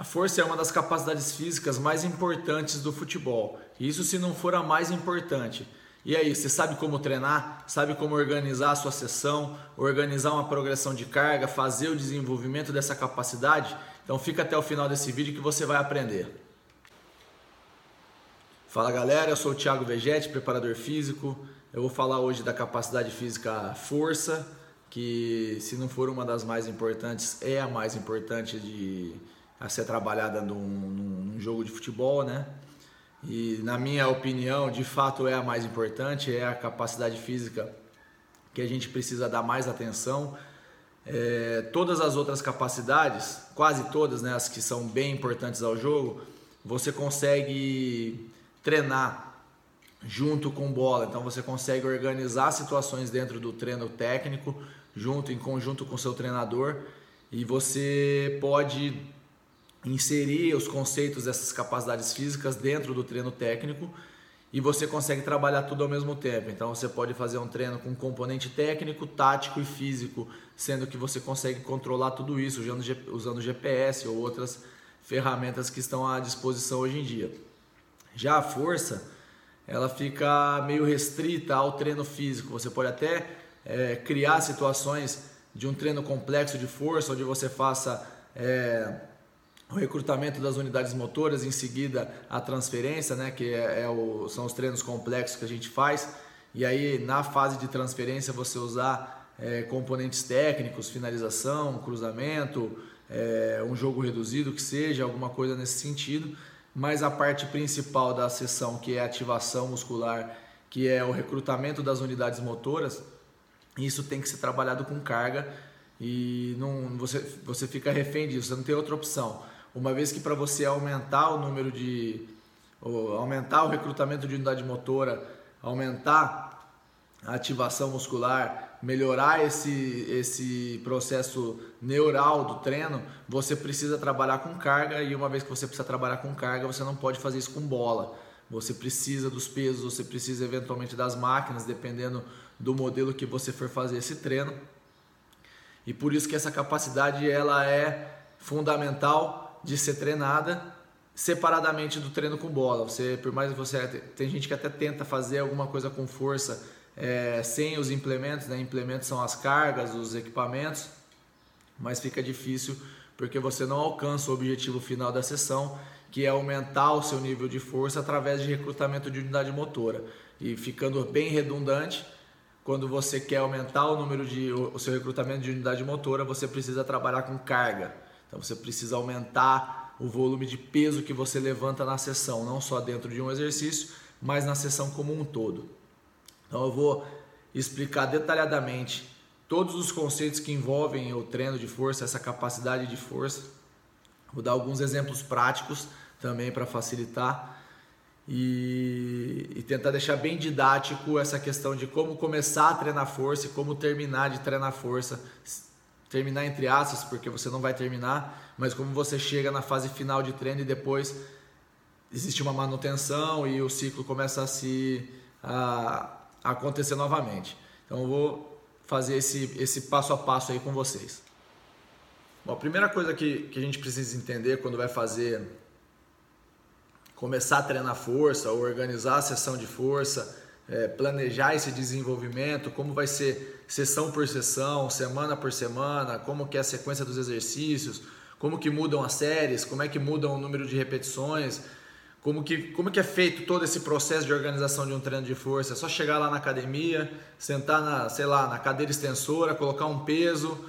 A força é uma das capacidades físicas mais importantes do futebol. Isso se não for a mais importante. E aí, você sabe como treinar? Sabe como organizar a sua sessão, organizar uma progressão de carga, fazer o desenvolvimento dessa capacidade? Então fica até o final desse vídeo que você vai aprender. Fala galera, eu sou o Thiago Vegetti, preparador físico. Eu vou falar hoje da capacidade física força, que se não for uma das mais importantes, é a mais importante de a ser trabalhada num, num jogo de futebol, né? E na minha opinião, de fato é a mais importante, é a capacidade física que a gente precisa dar mais atenção. É, todas as outras capacidades, quase todas, né, as que são bem importantes ao jogo, você consegue treinar junto com bola. Então você consegue organizar situações dentro do treino técnico, junto em conjunto com seu treinador, e você pode inserir os conceitos dessas capacidades físicas dentro do treino técnico e você consegue trabalhar tudo ao mesmo tempo. Então você pode fazer um treino com componente técnico, tático e físico, sendo que você consegue controlar tudo isso usando, usando GPS ou outras ferramentas que estão à disposição hoje em dia. Já a força, ela fica meio restrita ao treino físico. Você pode até é, criar situações de um treino complexo de força, onde você faça é, o recrutamento das unidades motoras, em seguida a transferência, né, que é, é o, são os treinos complexos que a gente faz, e aí na fase de transferência você usar é, componentes técnicos, finalização, cruzamento, é, um jogo reduzido que seja, alguma coisa nesse sentido, mas a parte principal da sessão, que é a ativação muscular, que é o recrutamento das unidades motoras, isso tem que ser trabalhado com carga e não, você, você fica refém disso, você não tem outra opção uma vez que para você aumentar o número de aumentar o recrutamento de unidade motora, aumentar a ativação muscular, melhorar esse, esse processo neural do treino, você precisa trabalhar com carga e uma vez que você precisa trabalhar com carga, você não pode fazer isso com bola. Você precisa dos pesos, você precisa eventualmente das máquinas, dependendo do modelo que você for fazer esse treino. E por isso que essa capacidade ela é fundamental de ser treinada separadamente do treino com bola. Você, por mais que você tem gente que até tenta fazer alguma coisa com força é, sem os implementos, né? Implementos são as cargas, os equipamentos, mas fica difícil porque você não alcança o objetivo final da sessão, que é aumentar o seu nível de força através de recrutamento de unidade motora. E ficando bem redundante, quando você quer aumentar o número de o seu recrutamento de unidade motora, você precisa trabalhar com carga. Então você precisa aumentar o volume de peso que você levanta na sessão, não só dentro de um exercício, mas na sessão como um todo. Então eu vou explicar detalhadamente todos os conceitos que envolvem o treino de força, essa capacidade de força. Vou dar alguns exemplos práticos também para facilitar e, e, tentar deixar bem didático essa questão de como começar a treinar força e como terminar de treinar força terminar entre aspas, porque você não vai terminar, mas como você chega na fase final de treino e depois existe uma manutenção e o ciclo começa a se a, a acontecer novamente. Então eu vou fazer esse, esse passo a passo aí com vocês. Bom, a primeira coisa que, que a gente precisa entender quando vai fazer começar a treinar força, ou organizar a sessão de força, é, planejar esse desenvolvimento, como vai ser sessão por sessão, semana por semana, como que é a sequência dos exercícios, como que mudam as séries, como é que mudam o número de repetições, como que, como que é feito todo esse processo de organização de um treino de força. É só chegar lá na academia, sentar na, sei lá, na cadeira extensora, colocar um peso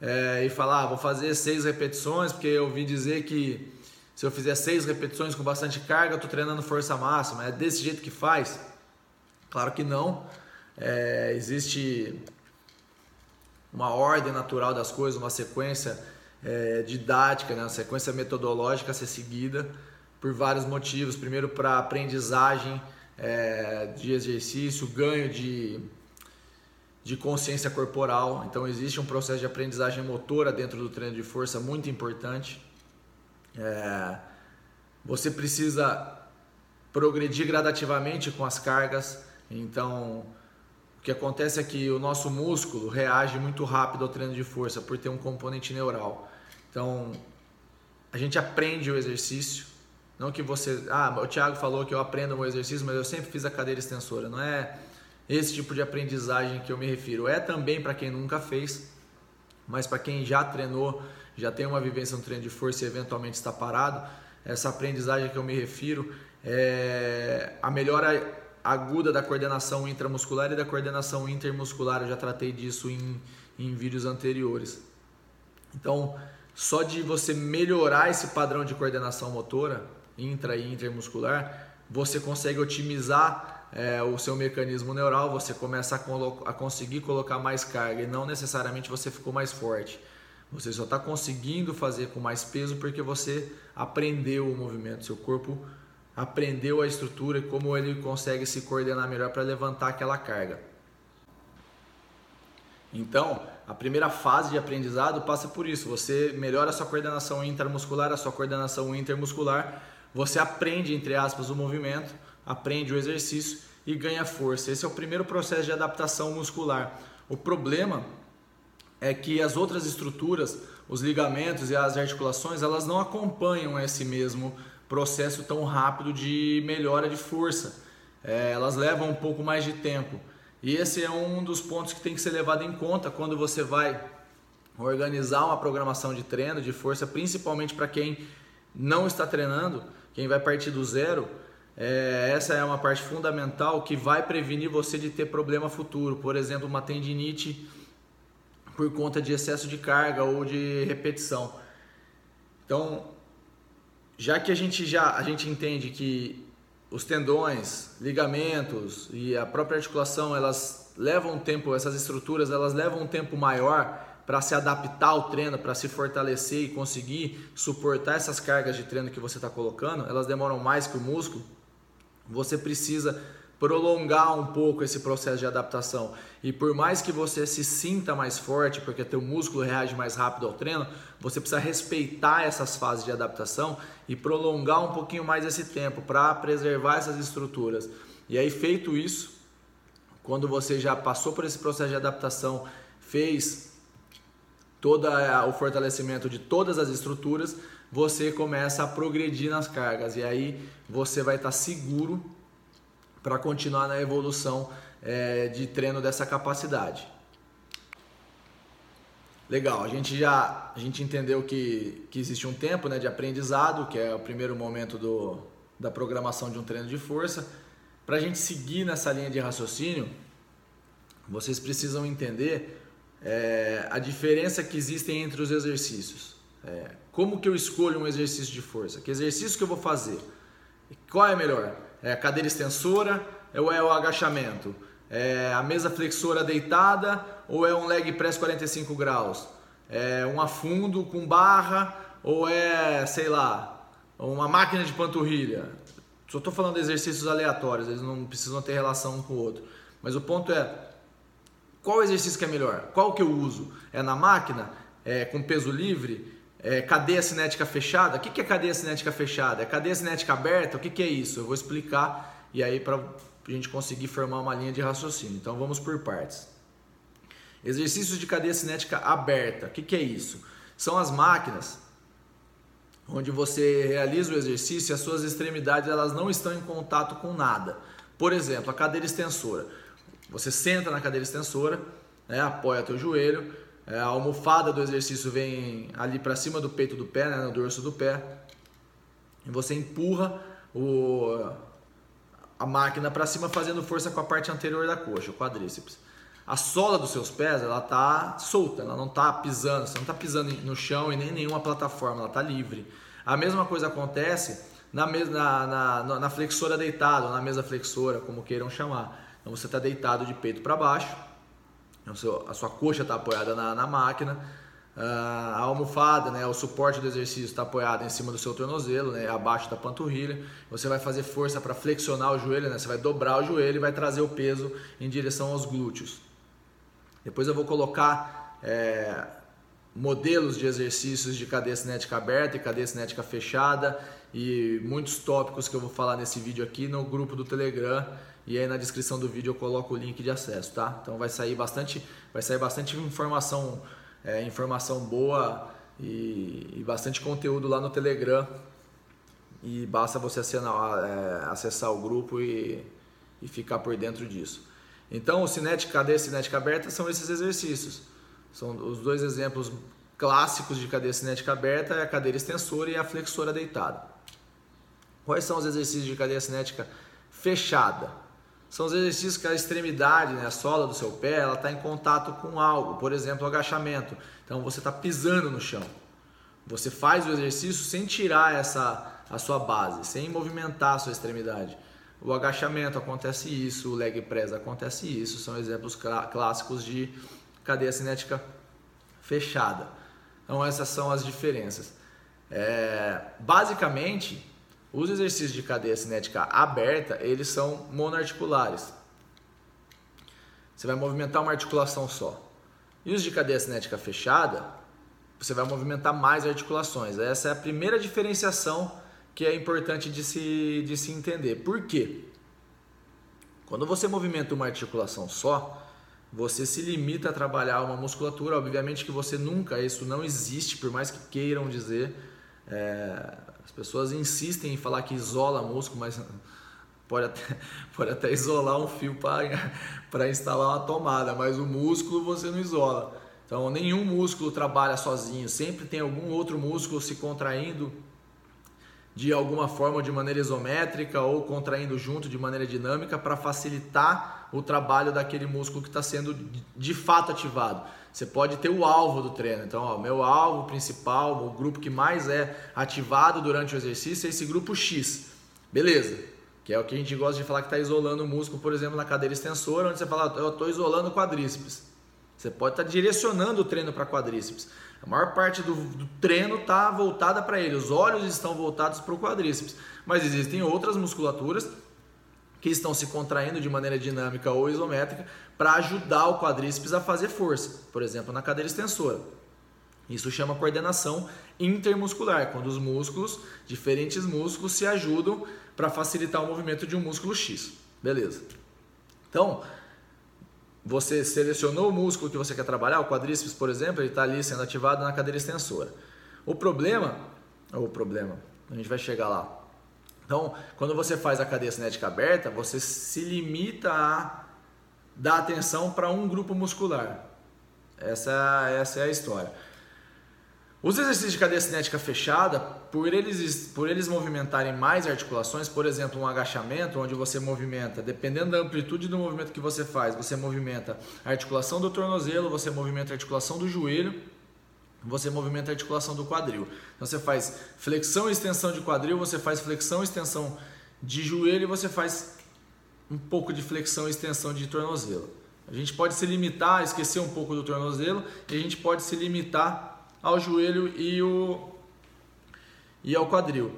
é, e falar, ah, vou fazer seis repetições, porque eu ouvi dizer que se eu fizer seis repetições com bastante carga, eu estou treinando força máxima. É desse jeito que faz? Claro que não. É, existe uma ordem natural das coisas, uma sequência é, didática, né? uma sequência metodológica a ser seguida por vários motivos. Primeiro, para aprendizagem é, de exercício, ganho de, de consciência corporal. Então, existe um processo de aprendizagem motora dentro do treino de força muito importante. É, você precisa progredir gradativamente com as cargas então, o que acontece é que o nosso músculo reage muito rápido ao treino de força por ter um componente neural. Então, a gente aprende o exercício. Não que você, ah, o Thiago falou que eu aprendo o exercício, mas eu sempre fiz a cadeira extensora. Não é esse tipo de aprendizagem que eu me refiro. É também para quem nunca fez, mas para quem já treinou, já tem uma vivência no treino de força e eventualmente está parado, essa aprendizagem que eu me refiro é a melhora aguda da coordenação intramuscular e da coordenação intermuscular. Eu já tratei disso em, em vídeos anteriores. Então, só de você melhorar esse padrão de coordenação motora, intra e intermuscular, você consegue otimizar é, o seu mecanismo neural, você começa a, a, conseguir colocar mais carga e não necessariamente você ficou mais forte. Você só está conseguindo fazer com mais peso porque você aprendeu o movimento, seu corpo aprendeu a estrutura e como ele consegue se coordenar melhor para levantar aquela carga. Então, a primeira fase de aprendizado passa por isso. Você melhora a sua coordenação intramuscular, a sua coordenação intermuscular, você aprende, entre aspas, o movimento, aprende o exercício e ganha força. Esse é o primeiro processo de adaptação muscular. O problema é que as outras estruturas, os ligamentos e as articulações, elas não acompanham esse mesmo processo tão rápido de melhora de força. É, elas levam um pouco mais de tempo. E esse é um dos pontos que tem que ser levado em conta quando você vai organizar uma programação de treino, de força, principalmente para quem não está treinando, quem vai partir do zero. É, essa é uma parte fundamental que vai prevenir você de ter problema futuro, por exemplo, uma tendinite por conta de excesso de carga ou de repetição. Então, já que a gente já a gente entende que os tendões, ligamentos e a própria articulação, elas levam um tempo, essas estruturas, elas levam um tempo maior para se adaptar ao treino, para se fortalecer e conseguir suportar essas cargas de treino que você está colocando, elas demoram mais que o músculo. Você precisa prolongar um pouco esse processo de adaptação. E por mais que você se sinta mais forte, porque teu músculo reage mais rápido ao treino, você precisa respeitar essas fases de adaptação e prolongar um pouquinho mais esse tempo para preservar essas estruturas. E aí feito isso, quando você já passou por esse processo de adaptação, fez todo o fortalecimento de todas as estruturas, você começa a progredir nas cargas e aí você vai estar seguro para continuar na evolução é, de treino dessa capacidade. Legal, a gente já a gente entendeu que, que existe um tempo né, de aprendizado, que é o primeiro momento do, da programação de um treino de força. Para a gente seguir nessa linha de raciocínio, vocês precisam entender é, a diferença que existe entre os exercícios. É, como que eu escolho um exercício de força? Que exercício que eu vou fazer? Qual é melhor? É a cadeira extensora ou é o agachamento? É a mesa flexora deitada ou é um leg press 45 graus? É um afundo com barra ou é, sei lá, uma máquina de panturrilha? Só estou falando de exercícios aleatórios, eles não precisam ter relação um com o outro. Mas o ponto é, qual exercício que é melhor? Qual que eu uso? É na máquina? É com peso livre? É, cadeia cinética fechada. O que, é cadeia cinética fechada? É cadeia cinética aberta? O que, é isso? Eu vou explicar e aí para a gente conseguir formar uma linha de raciocínio. Então vamos por partes. Exercícios de cadeia cinética aberta. O que, é isso? São as máquinas onde você realiza o exercício e as suas extremidades elas não estão em contato com nada. Por exemplo, a cadeira extensora. Você senta na cadeira extensora, né, apoia teu joelho, a almofada do exercício vem ali para cima do peito do pé, né, no dorso do pé. E você empurra o, a máquina para cima fazendo força com a parte anterior da coxa, o quadríceps. A sola dos seus pés, ela tá solta, ela não tá pisando, você não tá pisando no chão e nem nenhuma plataforma, ela tá livre. A mesma coisa acontece na, na, na, na flexora deitada, ou na mesa flexora, como queiram chamar. Então você está deitado de peito para baixo, a sua coxa está apoiada na, na máquina, ah, a almofada, né, o suporte do exercício está apoiado em cima do seu tornozelo, né, abaixo da panturrilha. Você vai fazer força para flexionar o joelho, né, você vai dobrar o joelho e vai trazer o peso em direção aos glúteos. Depois eu vou colocar é, modelos de exercícios de cadeia cinética aberta e cadeia cinética fechada e muitos tópicos que eu vou falar nesse vídeo aqui no grupo do Telegram e aí na descrição do vídeo eu coloco o link de acesso, tá? Então vai sair bastante, vai sair bastante informação, é, informação boa e, e bastante conteúdo lá no Telegram. E basta você é, acessar o grupo e, e ficar por dentro disso. Então, o cinética, cadeia cinética aberta são esses exercícios. São os dois exemplos clássicos de cadeia cinética aberta, é a cadeira extensora e a flexora deitada. Quais são os exercícios de cadeia cinética fechada? São os exercícios que a extremidade, né, a sola do seu pé, ela está em contato com algo, por exemplo, o agachamento. Então você está pisando no chão. Você faz o exercício sem tirar essa a sua base, sem movimentar a sua extremidade. O agachamento acontece isso, o leg press acontece isso, são exemplos clássicos de cadeia cinética fechada. Então essas são as diferenças. É, basicamente, os exercícios de cadeia cinética aberta, eles são monoarticulares. Você vai movimentar uma articulação só. E os de cadeia cinética fechada, você vai movimentar mais articulações. Essa é a primeira diferenciação que é importante de se, de se entender. Por quê? Quando você movimenta uma articulação só, você se limita a trabalhar uma musculatura. Obviamente que você nunca, isso não existe, por mais que queiram dizer. É, as pessoas insistem em falar que isola músculo, mas pode até, pode até isolar um fio para instalar uma tomada, mas o músculo você não isola. Então, nenhum músculo trabalha sozinho, sempre tem algum outro músculo se contraindo de alguma forma de maneira isométrica ou contraindo junto de maneira dinâmica para facilitar o trabalho daquele músculo que está sendo de fato ativado. Você pode ter o alvo do treino. Então, o meu alvo principal, o grupo que mais é ativado durante o exercício é esse grupo X. Beleza. Que é o que a gente gosta de falar que está isolando o músculo, por exemplo, na cadeira extensora, onde você fala, eu estou isolando o quadríceps. Você pode estar tá direcionando o treino para quadríceps. A maior parte do, do treino está voltada para ele, os olhos estão voltados para o quadríceps. Mas existem outras musculaturas que estão se contraindo de maneira dinâmica ou isométrica para ajudar o quadríceps a fazer força, por exemplo, na cadeira extensora. Isso chama coordenação intermuscular, quando os músculos, diferentes músculos, se ajudam para facilitar o movimento de um músculo X. Beleza. Então, você selecionou o músculo que você quer trabalhar, o quadríceps, por exemplo, ele está ali sendo ativado na cadeira extensora. O problema, ou o problema, a gente vai chegar lá, então, quando você faz a cadeia cinética aberta, você se limita a dar atenção para um grupo muscular. Essa, essa é a história. Os exercícios de cadeia cinética fechada, por eles, por eles movimentarem mais articulações, por exemplo, um agachamento, onde você movimenta, dependendo da amplitude do movimento que você faz, você movimenta a articulação do tornozelo, você movimenta a articulação do joelho, você movimenta a articulação do quadril. Então você faz flexão e extensão de quadril, você faz flexão e extensão de joelho e você faz um pouco de flexão e extensão de tornozelo. A gente pode se limitar esquecer um pouco do tornozelo e a gente pode se limitar ao joelho e, o, e ao quadril.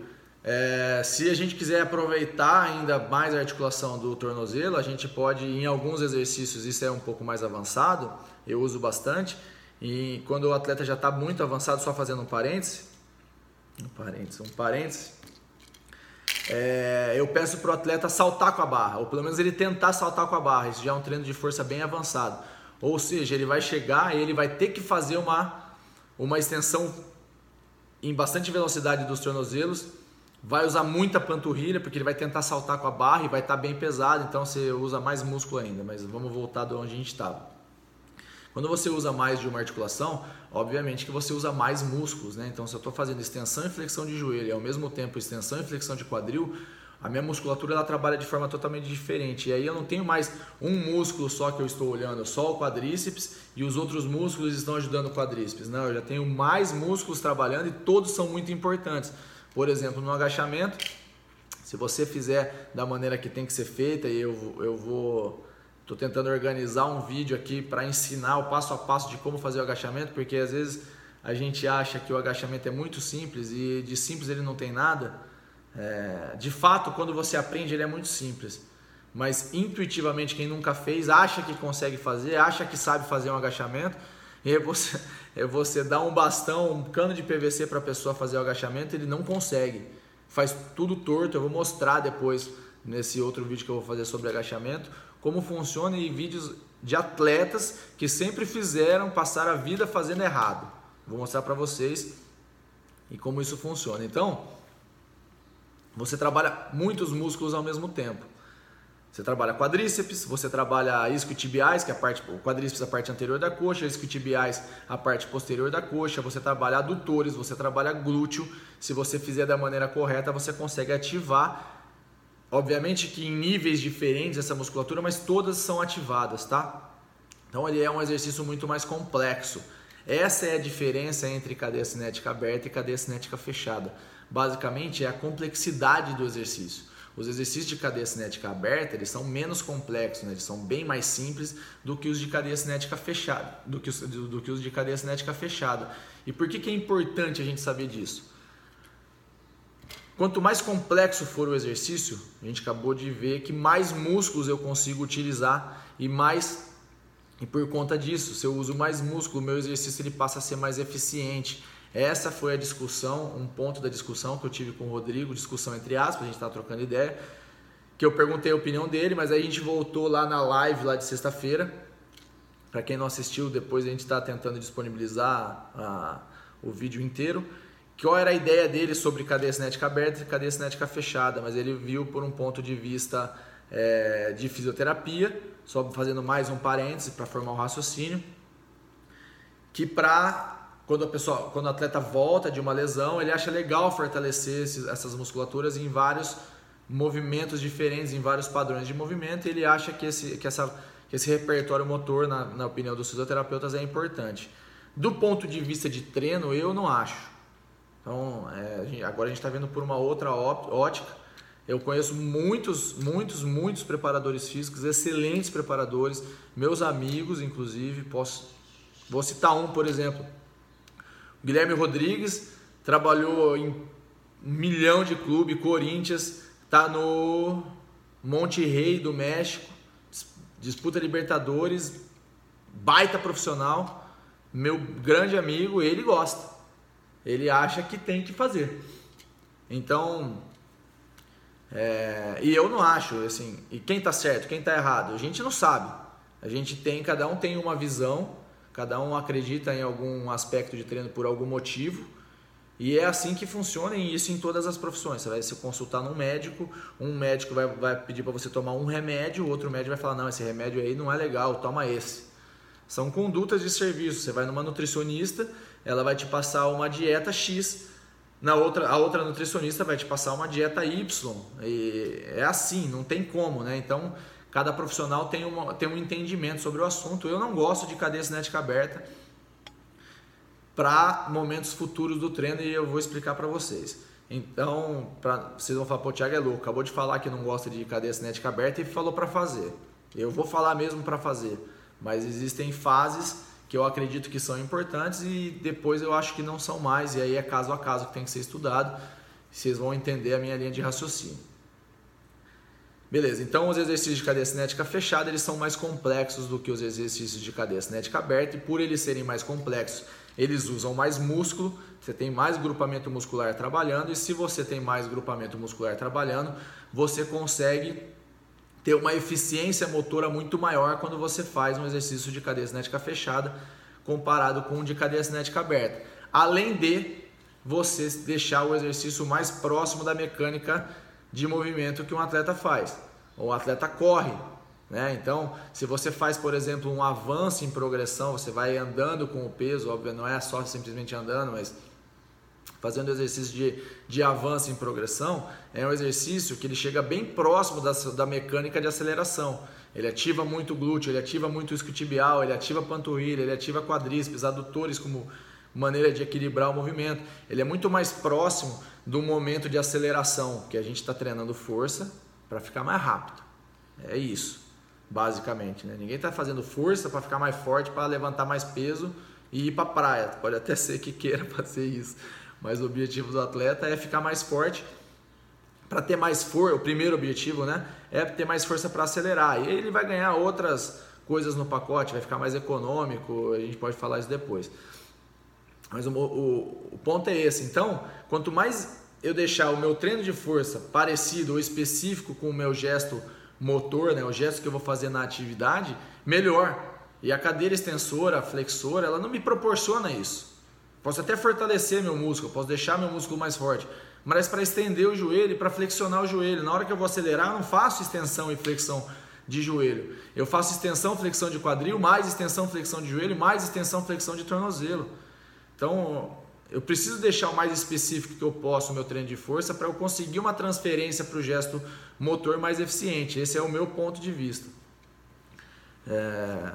É, se a gente quiser aproveitar ainda mais a articulação do tornozelo, a gente pode, em alguns exercícios, isso é um pouco mais avançado, eu uso bastante, e quando o atleta já está muito avançado, só fazendo um parêntese, um parêntese, um parêntese, é, eu peço para o atleta saltar com a barra, ou pelo menos ele tentar saltar com a barra. Isso já é um treino de força bem avançado. Ou seja, ele vai chegar e ele vai ter que fazer uma, uma extensão em bastante velocidade dos tornozelos, vai usar muita panturrilha, porque ele vai tentar saltar com a barra e vai estar tá bem pesado, então você usa mais músculo ainda. Mas vamos voltar de onde a gente estava. Quando você usa mais de uma articulação, obviamente que você usa mais músculos, né? Então, se eu estou fazendo extensão e flexão de joelho e ao mesmo tempo extensão e flexão de quadril, a minha musculatura ela trabalha de forma totalmente diferente. E aí eu não tenho mais um músculo só que eu estou olhando, só o quadríceps e os outros músculos estão ajudando o quadríceps. Não, eu já tenho mais músculos trabalhando e todos são muito importantes. Por exemplo, no agachamento, se você fizer da maneira que tem que ser feita, e eu, eu vou Estou tentando organizar um vídeo aqui para ensinar o passo a passo de como fazer o agachamento, porque às vezes a gente acha que o agachamento é muito simples e de simples ele não tem nada. É, de fato, quando você aprende, ele é muito simples. Mas intuitivamente, quem nunca fez, acha que consegue fazer, acha que sabe fazer um agachamento. E você, é você dá um bastão, um cano de PVC para a pessoa fazer o agachamento, ele não consegue. Faz tudo torto. Eu vou mostrar depois nesse outro vídeo que eu vou fazer sobre agachamento como funciona em vídeos de atletas que sempre fizeram passar a vida fazendo errado. Vou mostrar para vocês e como isso funciona. Então, você trabalha muitos músculos ao mesmo tempo. Você trabalha quadríceps, você trabalha isquiotibiais, que é a parte, o quadríceps a parte anterior da coxa, isquiotibiais a parte posterior da coxa, você trabalha adutores, você trabalha glúteo. Se você fizer da maneira correta, você consegue ativar. Obviamente que em níveis diferentes essa musculatura, mas todas são ativadas, tá? Então ele é um exercício muito mais complexo. Essa é a diferença entre cadeia cinética aberta e cadeia cinética fechada. Basicamente é a complexidade do exercício. Os exercícios de cadeia cinética aberta, eles são menos complexos, né? eles são bem mais simples do que os de cadeia cinética fechada, do que os, do, do que os de cadeia cinética fechada. E por que, que é importante a gente saber disso? Quanto mais complexo for o exercício, a gente acabou de ver que mais músculos eu consigo utilizar e mais e por conta disso, se eu uso mais músculo, meu exercício ele passa a ser mais eficiente. Essa foi a discussão, um ponto da discussão que eu tive com o Rodrigo, discussão entre aspas, a gente estava trocando ideia, que eu perguntei a opinião dele, mas aí a gente voltou lá na live lá de sexta-feira. Para quem não assistiu, depois a gente está tentando disponibilizar a, o vídeo inteiro. Qual era a ideia dele sobre cadeia cinética aberta e cadeia cinética fechada, mas ele viu por um ponto de vista é, de fisioterapia, só fazendo mais um parêntese para formar um raciocínio, que para quando quando o atleta volta de uma lesão, ele acha legal fortalecer esses, essas musculaturas em vários movimentos diferentes, em vários padrões de movimento, e ele acha que esse, que essa, que esse repertório motor, na, na opinião dos fisioterapeutas, é importante. Do ponto de vista de treino, eu não acho. Então, é, agora a gente está vendo por uma outra ótica. Eu conheço muitos, muitos, muitos preparadores físicos, excelentes preparadores, meus amigos, inclusive. Posso, vou citar um, por exemplo, Guilherme Rodrigues trabalhou em um milhão de clube, Corinthians, tá no Monte Rei do México, disputa Libertadores, baita profissional, meu grande amigo, ele gosta. Ele acha que tem que fazer. Então, é, e eu não acho, assim, e quem tá certo, quem tá errado, a gente não sabe. A gente tem, cada um tem uma visão Cada um acredita em algum aspecto de treino por algum motivo. E é assim que funciona e isso em todas as profissões. Você vai se consultar num médico, um médico vai, vai pedir para você tomar um remédio, outro médico vai falar: não, esse remédio aí não é legal, toma esse. São condutas de serviço. Você vai numa nutricionista, ela vai te passar uma dieta X, na outra, a outra nutricionista vai te passar uma dieta Y. E é assim, não tem como, né? Então Cada profissional tem, uma, tem um entendimento sobre o assunto. Eu não gosto de cadeia cinética aberta para momentos futuros do treino e eu vou explicar para vocês. Então, pra, vocês vão falar, pô, o Thiago é louco, acabou de falar que não gosta de cadeia cinética aberta e falou para fazer. Eu vou falar mesmo para fazer, mas existem fases que eu acredito que são importantes e depois eu acho que não são mais, e aí é caso a caso que tem que ser estudado. Vocês vão entender a minha linha de raciocínio. Beleza, então os exercícios de cadeia cinética fechada eles são mais complexos do que os exercícios de cadeia cinética aberta e por eles serem mais complexos, eles usam mais músculo, você tem mais grupamento muscular trabalhando e se você tem mais grupamento muscular trabalhando, você consegue ter uma eficiência motora muito maior quando você faz um exercício de cadeia cinética fechada comparado com um de cadeia cinética aberta. Além de você deixar o exercício mais próximo da mecânica de movimento que um atleta faz. O atleta corre, né? Então, se você faz, por exemplo, um avanço em progressão, você vai andando com o peso, óbvio, não é só simplesmente andando, mas fazendo exercício de, de avanço em progressão, é um exercício que ele chega bem próximo da, da mecânica de aceleração. Ele ativa muito o glúteo, ele ativa muito o isquiotibial, ele ativa a panturrilha, ele ativa quadríceps, adutores como maneira de equilibrar o movimento. Ele é muito mais próximo do momento de aceleração, que a gente está treinando força para ficar mais rápido. É isso, basicamente. Né? Ninguém está fazendo força para ficar mais forte, para levantar mais peso e ir para a praia. Pode até ser que queira fazer isso, mas o objetivo do atleta é ficar mais forte para ter mais força. O primeiro objetivo, né, é ter mais força para acelerar. E ele vai ganhar outras coisas no pacote, vai ficar mais econômico. A gente pode falar isso depois. Mas o, o, o ponto é esse. Então, quanto mais eu deixar o meu treino de força parecido ou específico com o meu gesto motor, né, o gesto que eu vou fazer na atividade, melhor. E a cadeira extensora, a flexora, ela não me proporciona isso. Posso até fortalecer meu músculo, posso deixar meu músculo mais forte, mas para estender o joelho para flexionar o joelho. Na hora que eu vou acelerar, eu não faço extensão e flexão de joelho. Eu faço extensão, flexão de quadril, mais extensão, flexão de joelho, mais extensão, flexão de tornozelo. Então, eu preciso deixar o mais específico que eu posso o meu treino de força para eu conseguir uma transferência para o gesto motor mais eficiente. Esse é o meu ponto de vista. É,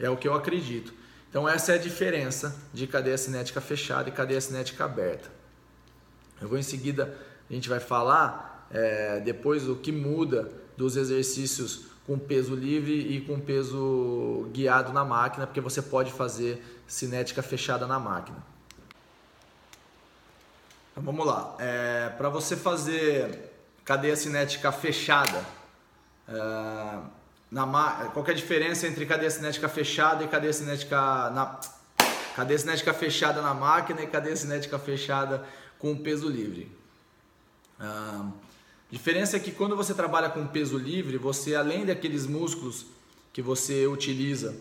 é o que eu acredito. Então, essa é a diferença de cadeia cinética fechada e cadeia cinética aberta. Eu vou em seguida, a gente vai falar é, depois o que muda dos exercícios com peso livre e com peso guiado na máquina, porque você pode fazer cinética fechada na máquina. Então vamos lá. É, Para você fazer cadeia cinética fechada, é, na, qual é a diferença entre cadeia cinética fechada e cadeia cinética na cadeia cinética fechada na máquina e cadeia cinética fechada com peso livre? A diferença é que quando você trabalha com peso livre, você além daqueles músculos que você utiliza,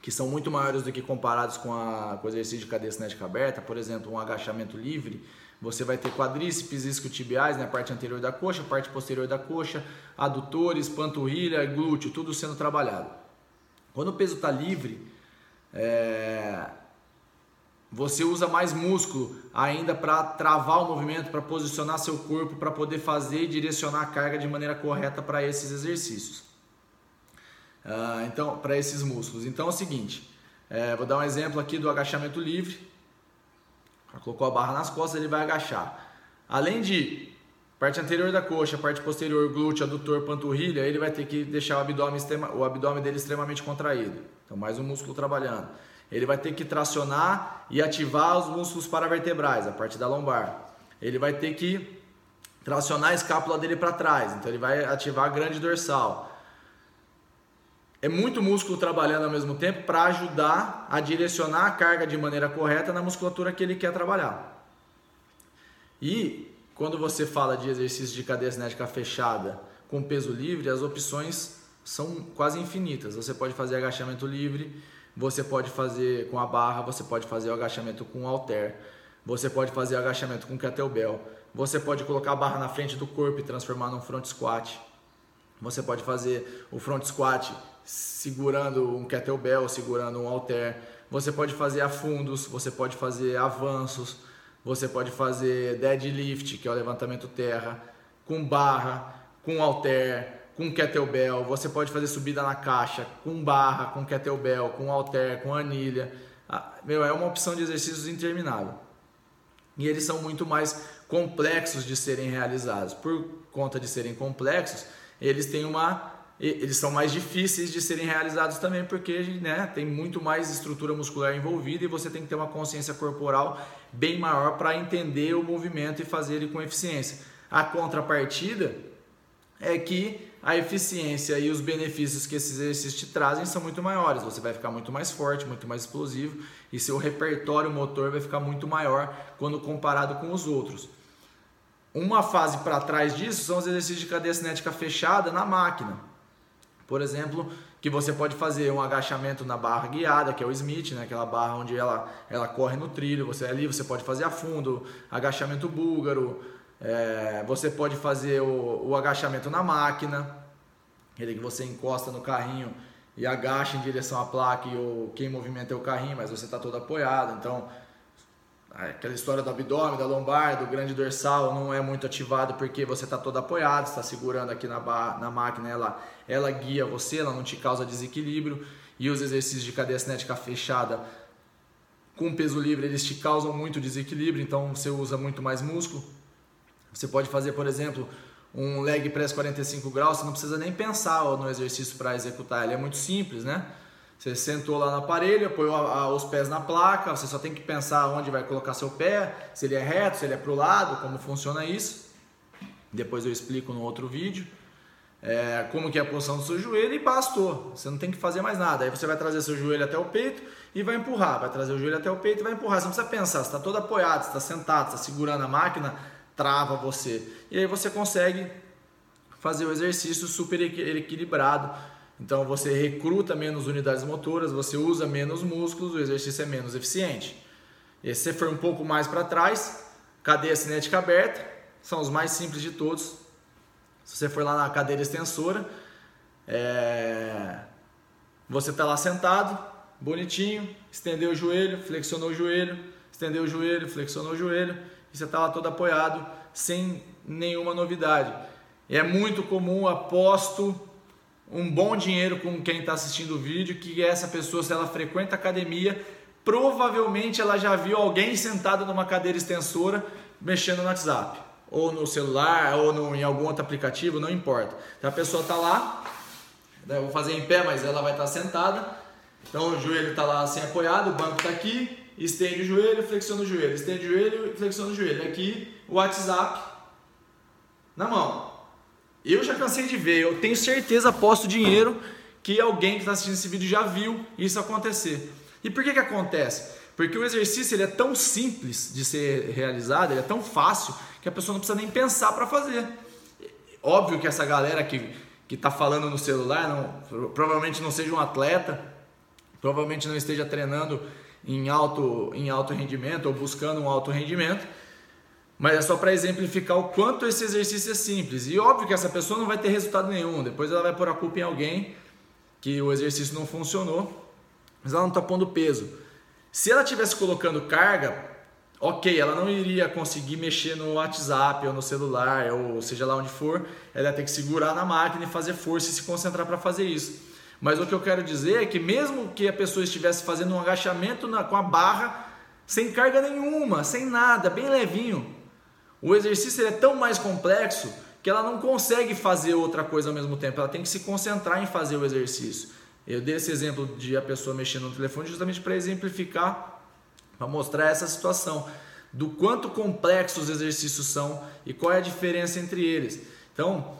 que são muito maiores do que comparados com, a, com o exercício de cadeia cinética aberta, por exemplo, um agachamento livre, você vai ter quadríceps, isquiotibiais, né, a parte anterior da coxa, a parte posterior da coxa, adutores, panturrilha, glúteo, tudo sendo trabalhado. Quando o peso está livre, é... você usa mais músculo ainda para travar o movimento, para posicionar seu corpo, para poder fazer e direcionar a carga de maneira correta para esses exercícios. Ah, então, para esses músculos. Então é o seguinte, é, vou dar um exemplo aqui do agachamento livre colocou a barra nas costas, ele vai agachar. Além de parte anterior da coxa, parte posterior, glúteo, adutor, panturrilha, ele vai ter que deixar o abdômen, o abdômen dele extremamente contraído. Então, mais um músculo trabalhando. Ele vai ter que tracionar e ativar os músculos paravertebrais, a parte da lombar. Ele vai ter que tracionar a escápula dele para trás, então ele vai ativar a grande dorsal é muito músculo trabalhando ao mesmo tempo para ajudar a direcionar a carga de maneira correta na musculatura que ele quer trabalhar. E quando você fala de exercício de cadeia cinética fechada com peso livre, as opções são quase infinitas. Você pode fazer agachamento livre, você pode fazer com a barra, você pode fazer o agachamento com halter, você pode fazer o agachamento com kettlebell, você pode colocar a barra na frente do corpo e transformar num front squat. Você pode fazer o front squat segurando um kettlebell, segurando um halter. Você pode fazer afundos, você pode fazer avanços, você pode fazer deadlift, que é o levantamento terra, com barra, com halter, com kettlebell. Você pode fazer subida na caixa, com barra, com kettlebell, com halter, com anilha. Ah, meu, é uma opção de exercícios interminável. E eles são muito mais complexos de serem realizados. Por conta de serem complexos, eles têm uma eles são mais difíceis de serem realizados também porque né, tem muito mais estrutura muscular envolvida e você tem que ter uma consciência corporal bem maior para entender o movimento e fazer ele com eficiência. A contrapartida é que a eficiência e os benefícios que esses exercícios te trazem são muito maiores. Você vai ficar muito mais forte, muito mais explosivo e seu repertório motor vai ficar muito maior quando comparado com os outros. Uma fase para trás disso são os exercícios de cadeia cinética fechada na máquina. Por exemplo, que você pode fazer um agachamento na barra guiada, que é o Smith, né? aquela barra onde ela, ela corre no trilho. Você ali você pode fazer a fundo, agachamento búlgaro. É, você pode fazer o, o agachamento na máquina, aquele que você encosta no carrinho e agacha em direção à placa e o, quem movimenta é o carrinho, mas você está todo apoiado. Então aquela história do abdômen, da lombar, do grande dorsal não é muito ativado porque você está todo apoiado, está segurando aqui na, na máquina, ela, ela guia você, ela não te causa desequilíbrio. E os exercícios de cadeia cinética fechada com peso livre, eles te causam muito desequilíbrio, então você usa muito mais músculo. Você pode fazer, por exemplo, um leg press 45 graus, você não precisa nem pensar no exercício para executar, ele é muito simples, né? Você sentou lá no aparelho, apoiou a, a, os pés na placa, você só tem que pensar onde vai colocar seu pé, se ele é reto, se ele é para o lado, como funciona isso. Depois eu explico no outro vídeo. É, como que é a posição do seu joelho e bastou. Você não tem que fazer mais nada. Aí você vai trazer seu joelho até o peito e vai empurrar. Vai trazer o joelho até o peito e vai empurrar. Você não precisa pensar, você está todo apoiado, está sentado, está segurando a máquina, trava você. E aí você consegue fazer o exercício super equilibrado então você recruta menos unidades motoras, você usa menos músculos, o exercício é menos eficiente. E se você for um pouco mais para trás, cadeia cinética aberta, são os mais simples de todos. Se você for lá na cadeira extensora, é... você está lá sentado, bonitinho, estendeu o joelho, flexionou o joelho, estendeu o joelho, flexionou o joelho, e você está lá todo apoiado, sem nenhuma novidade. É muito comum, aposto um bom dinheiro com quem está assistindo o vídeo, que essa pessoa, se ela frequenta academia, provavelmente ela já viu alguém sentado numa cadeira extensora mexendo no WhatsApp, ou no celular, ou no, em algum outro aplicativo, não importa. Então a pessoa está lá, né, vou fazer em pé, mas ela vai estar tá sentada, então o joelho está lá assim apoiado, o banco está aqui, estende o joelho, flexiona o joelho, estende o joelho, flexiona o joelho. Aqui o WhatsApp na mão. Eu já cansei de ver, eu tenho certeza, aposto dinheiro que alguém que está assistindo esse vídeo já viu isso acontecer. E por que que acontece? Porque o exercício ele é tão simples de ser realizado, ele é tão fácil que a pessoa não precisa nem pensar para fazer. Óbvio que essa galera que que está falando no celular não, provavelmente não seja um atleta, provavelmente não esteja treinando em alto, em alto rendimento ou buscando um alto rendimento, mas é só para exemplificar o quanto esse exercício é simples. E óbvio que essa pessoa não vai ter resultado nenhum, depois ela vai pôr a culpa em alguém que o exercício não funcionou mas ela não está pondo peso. Se ela estivesse colocando carga, ok, ela não iria conseguir mexer no WhatsApp ou no celular, ou seja lá onde for, ela ia ter que segurar na máquina e fazer força e se concentrar para fazer isso. Mas o que eu quero dizer é que mesmo que a pessoa estivesse fazendo um agachamento na, com a barra, sem carga nenhuma, sem nada, bem levinho, o exercício é tão mais complexo que ela não consegue fazer outra coisa ao mesmo tempo, ela tem que se concentrar em fazer o exercício. Eu dei esse exemplo de a pessoa mexendo no telefone justamente para exemplificar, para mostrar essa situação do quanto complexos os exercícios são e qual é a diferença entre eles. Então,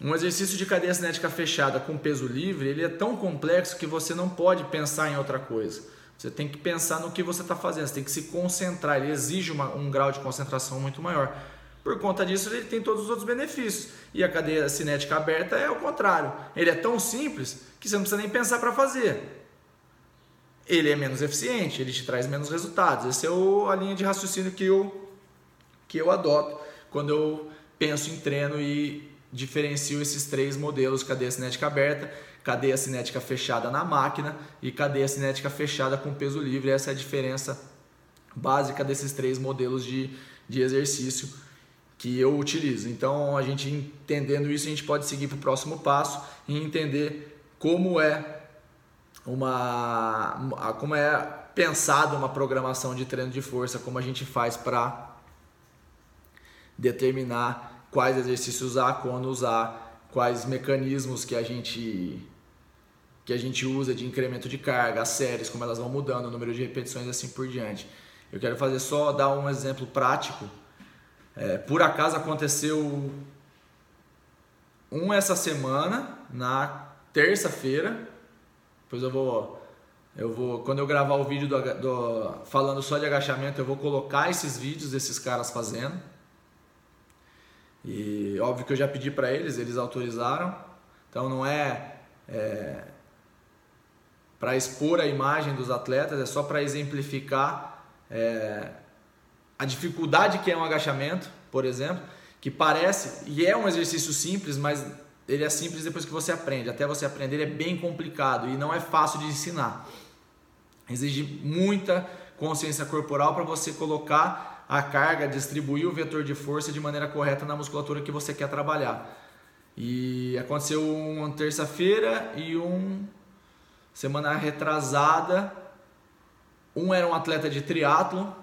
um exercício de cadeia cinética fechada com peso livre, ele é tão complexo que você não pode pensar em outra coisa. Você tem que pensar no que você está fazendo, você tem que se concentrar, ele exige uma, um grau de concentração muito maior. Por conta disso, ele tem todos os outros benefícios. E a cadeia cinética aberta é o contrário. Ele é tão simples que você não precisa nem pensar para fazer. Ele é menos eficiente, ele te traz menos resultados. Essa é a linha de raciocínio que eu, que eu adoto quando eu penso em treino e diferencio esses três modelos: cadeia cinética aberta, cadeia cinética fechada na máquina e cadeia cinética fechada com peso livre. Essa é a diferença básica desses três modelos de, de exercício que eu utilizo. Então, a gente entendendo isso, a gente pode seguir para o próximo passo e entender como é uma como é pensada uma programação de treino de força, como a gente faz para determinar quais exercícios usar, quando usar, quais mecanismos que a gente que a gente usa de incremento de carga, as séries, como elas vão mudando, o número de repetições e assim por diante. Eu quero fazer só dar um exemplo prático é, por acaso aconteceu um essa semana, na terça-feira. Depois eu vou. Eu vou. Quando eu gravar o vídeo do, do, falando só de agachamento, eu vou colocar esses vídeos desses caras fazendo. E óbvio que eu já pedi para eles, eles autorizaram. Então não é, é para expor a imagem dos atletas, é só para exemplificar é, a dificuldade que é um agachamento, por exemplo, que parece e é um exercício simples, mas ele é simples depois que você aprende. Até você aprender ele é bem complicado e não é fácil de ensinar. Exige muita consciência corporal para você colocar a carga, distribuir o vetor de força de maneira correta na musculatura que você quer trabalhar. E aconteceu uma terça-feira e um semana retrasada. Um era um atleta de triatlo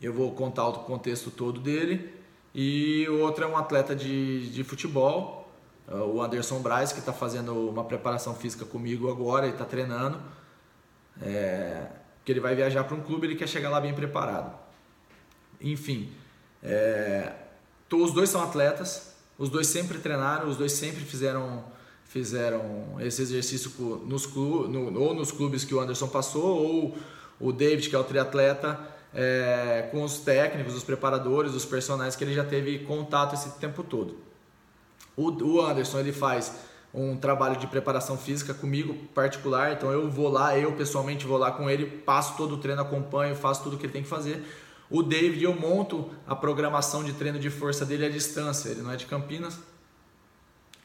eu vou contar o contexto todo dele. E o outro é um atleta de, de futebol, o Anderson Braz, que está fazendo uma preparação física comigo agora, ele está treinando. É, que ele vai viajar para um clube, ele quer chegar lá bem preparado. Enfim, é, os dois são atletas, os dois sempre treinaram, os dois sempre fizeram fizeram esse exercício nos clubes, no, ou nos clubes que o Anderson passou, ou o David, que é o triatleta, é, com os técnicos, os preparadores, os personagens que ele já teve contato esse tempo todo. O, o Anderson ele faz um trabalho de preparação física comigo particular, então eu vou lá, eu pessoalmente vou lá com ele, passo todo o treino, acompanho, faço tudo o que ele tem que fazer. O David, eu monto a programação de treino de força dele à distância, ele não é de Campinas,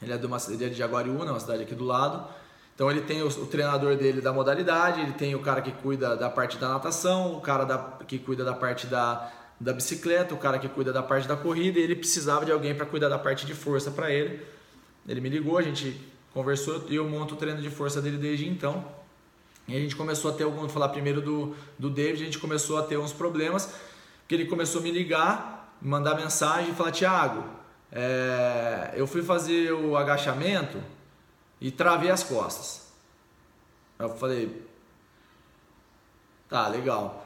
ele é de, uma, ele é de Jaguariúna, uma cidade aqui do lado. Então ele tem o, o, treinador dele da modalidade, ele tem o cara que cuida da parte da natação, o cara da, que cuida da parte da, da bicicleta, o cara que cuida da parte da corrida, e ele precisava de alguém para cuidar da parte de força para ele. Ele me ligou, a gente conversou e eu monto o treino de força dele desde então. E a gente começou a ter algum, falar primeiro do, do David, a gente começou a ter uns problemas, que ele começou a me ligar, mandar mensagem e falar, Thiago, é, eu fui fazer o agachamento e travei as costas. Eu falei, tá, legal.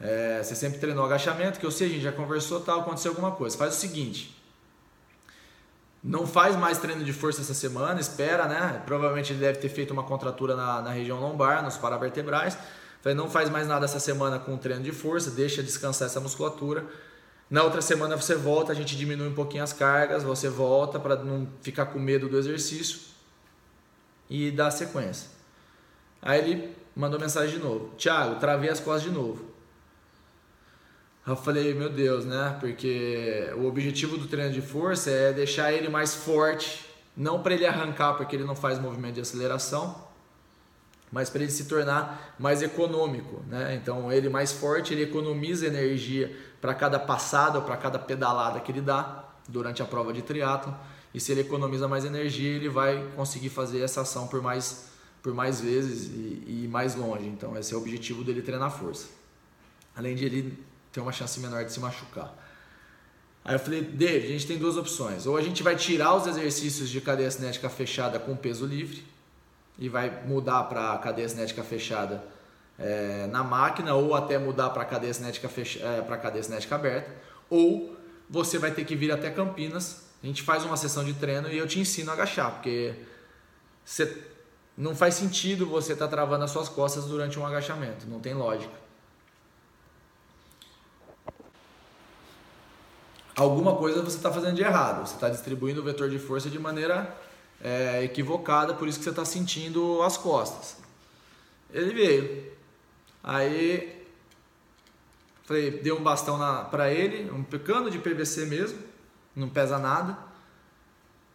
É, você sempre treinou agachamento, que eu sei, a gente já conversou, tal, aconteceu alguma coisa. Faz o seguinte, não faz mais treino de força essa semana, espera, né? Provavelmente ele deve ter feito uma contratura na, na região lombar, nos paravertebrais. Falei, não faz mais nada essa semana com treino de força, deixa descansar essa musculatura. Na outra semana você volta, a gente diminui um pouquinho as cargas, você volta para não ficar com medo do exercício e dá sequência. Aí ele mandou mensagem de novo: Thiago, travei as costas de novo. Eu falei, meu Deus, né? Porque o objetivo do treino de força é deixar ele mais forte, não para ele arrancar, porque ele não faz movimento de aceleração, mas para ele se tornar mais econômico, né? Então, ele mais forte, ele economiza energia para cada passada ou para cada pedalada que ele dá durante a prova de triatlo. E se ele economiza mais energia, ele vai conseguir fazer essa ação por mais por mais vezes e, e mais longe. Então, esse é o objetivo dele treinar força. Além de ele tem uma chance menor de se machucar. Aí eu falei, David, a gente tem duas opções. Ou a gente vai tirar os exercícios de cadeia cinética fechada com peso livre e vai mudar para cadeia cinética fechada é, na máquina, ou até mudar para cadeia cinética fecha, é, para cadeia cinética aberta, ou você vai ter que vir até Campinas. A gente faz uma sessão de treino e eu te ensino a agachar, porque você, não faz sentido você estar tá travando as suas costas durante um agachamento, não tem lógica. alguma coisa você está fazendo de errado. Você está distribuindo o vetor de força de maneira é, equivocada, por isso que você está sentindo as costas. Ele veio. Aí falei, dei um bastão para ele, um cano de PVC mesmo, não pesa nada.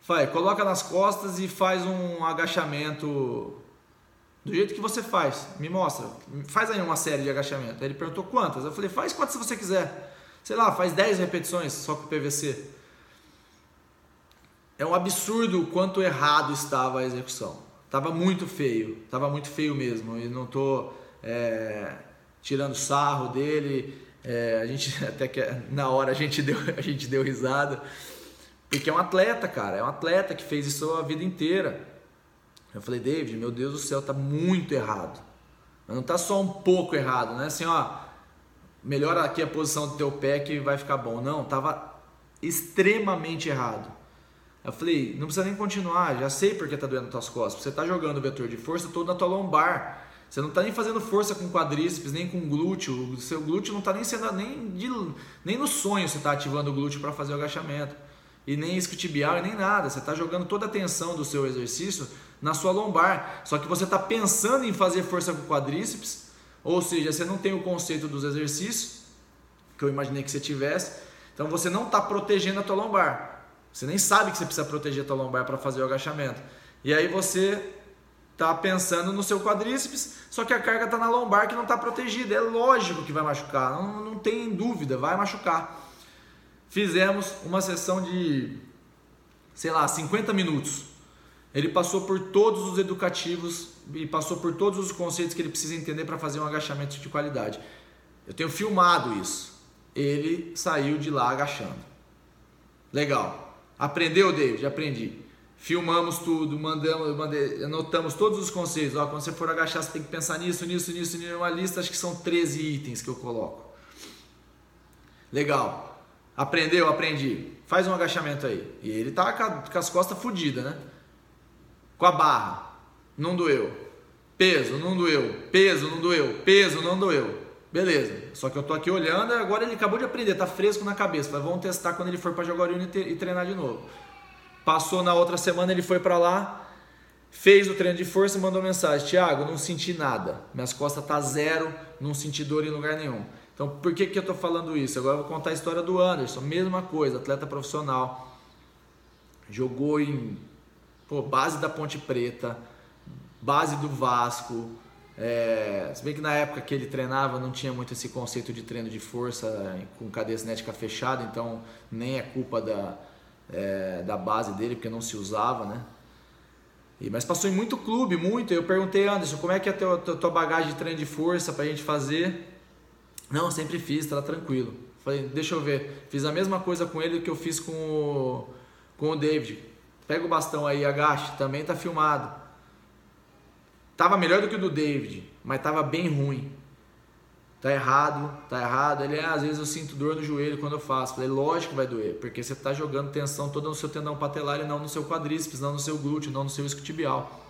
Falei, coloca nas costas e faz um agachamento do jeito que você faz. Me mostra. Faz aí uma série de agachamento. Aí ele perguntou quantas. Eu falei, faz quantas você quiser sei lá, faz 10 repetições só com PVC. É um absurdo o quanto errado estava a execução. Tava muito feio, tava muito feio mesmo. E não tô é, tirando sarro dele. É, a gente até que na hora a gente deu a gente deu risada porque é um atleta, cara. É um atleta que fez isso a vida inteira. Eu falei, David, meu Deus do céu, tá muito errado. Mas não tá só um pouco errado, né? Assim, ó, melhora aqui a posição do teu pé que vai ficar bom. Não, tava extremamente errado. Eu falei, não precisa nem continuar, já sei porque tá doendo tuas costas. Você tá jogando o vetor de força todo na tua lombar. Você não tá nem fazendo força com quadríceps, nem com glúteo. O seu glúteo não tá nem sendo nem de, nem no sonho você tá ativando o glúteo para fazer o agachamento. E nem isquiotibial e nem nada. Você tá jogando toda a tensão do seu exercício na sua lombar. Só que você tá pensando em fazer força com quadríceps ou seja, você não tem o conceito dos exercícios, que eu imaginei que você tivesse, então você não está protegendo a tua lombar. Você nem sabe que você precisa proteger a tua lombar para fazer o agachamento. E aí você está pensando no seu quadríceps, só que a carga está na lombar que não está protegida. É lógico que vai machucar, não, não tem dúvida, vai machucar. Fizemos uma sessão de, sei lá, 50 minutos. Ele passou por todos os educativos e passou por todos os conceitos que ele precisa entender para fazer um agachamento de qualidade. Eu tenho filmado isso. Ele saiu de lá agachando. Legal. Aprendeu, David? Aprendi. Filmamos tudo, mandamos, mandei, anotamos todos os conceitos. Ó, quando você for agachar, você tem que pensar nisso, nisso, nisso, nisso. Uma lista, acho que são 13 itens que eu coloco. Legal. Aprendeu? Aprendi. Faz um agachamento aí. E ele tá com as costas fodidas, né? Com a barra não doeu. Peso, não doeu. Peso, não doeu. Peso, não doeu. Beleza. Só que eu tô aqui olhando, agora ele acabou de aprender, tá fresco na cabeça. Falei, vamos testar quando ele for para Jaguariúna e treinar de novo. Passou na outra semana, ele foi para lá. Fez o treino de força e mandou mensagem: Thiago, não senti nada. Minhas costas tá zero, não senti dor em lugar nenhum. Então, por que, que eu estou falando isso? Agora eu vou contar a história do Anderson. Mesma coisa, atleta profissional. Jogou em pô, base da Ponte Preta, base do Vasco. É, se bem que na época que ele treinava não tinha muito esse conceito de treino de força é, com cadeia cinética fechada, então nem é culpa da, é, da base dele, porque não se usava, né? E, mas passou em muito clube, muito. Eu perguntei, Anderson, como é que é a tua, tua bagagem de treino de força pra gente fazer? Não, sempre fiz, tá tranquilo. Falei, deixa eu ver. Fiz a mesma coisa com ele que eu fiz com o, com o David. Pega o bastão aí, agache, também tá filmado. Tava melhor do que o do David, mas tava bem ruim. Tá errado, tá errado. Ele, ah, às vezes eu sinto dor no joelho quando eu faço. Falei, lógico que vai doer, porque você tá jogando tensão toda no seu tendão patelar e não no seu quadríceps, não no seu glúteo, não no seu isquiotibial.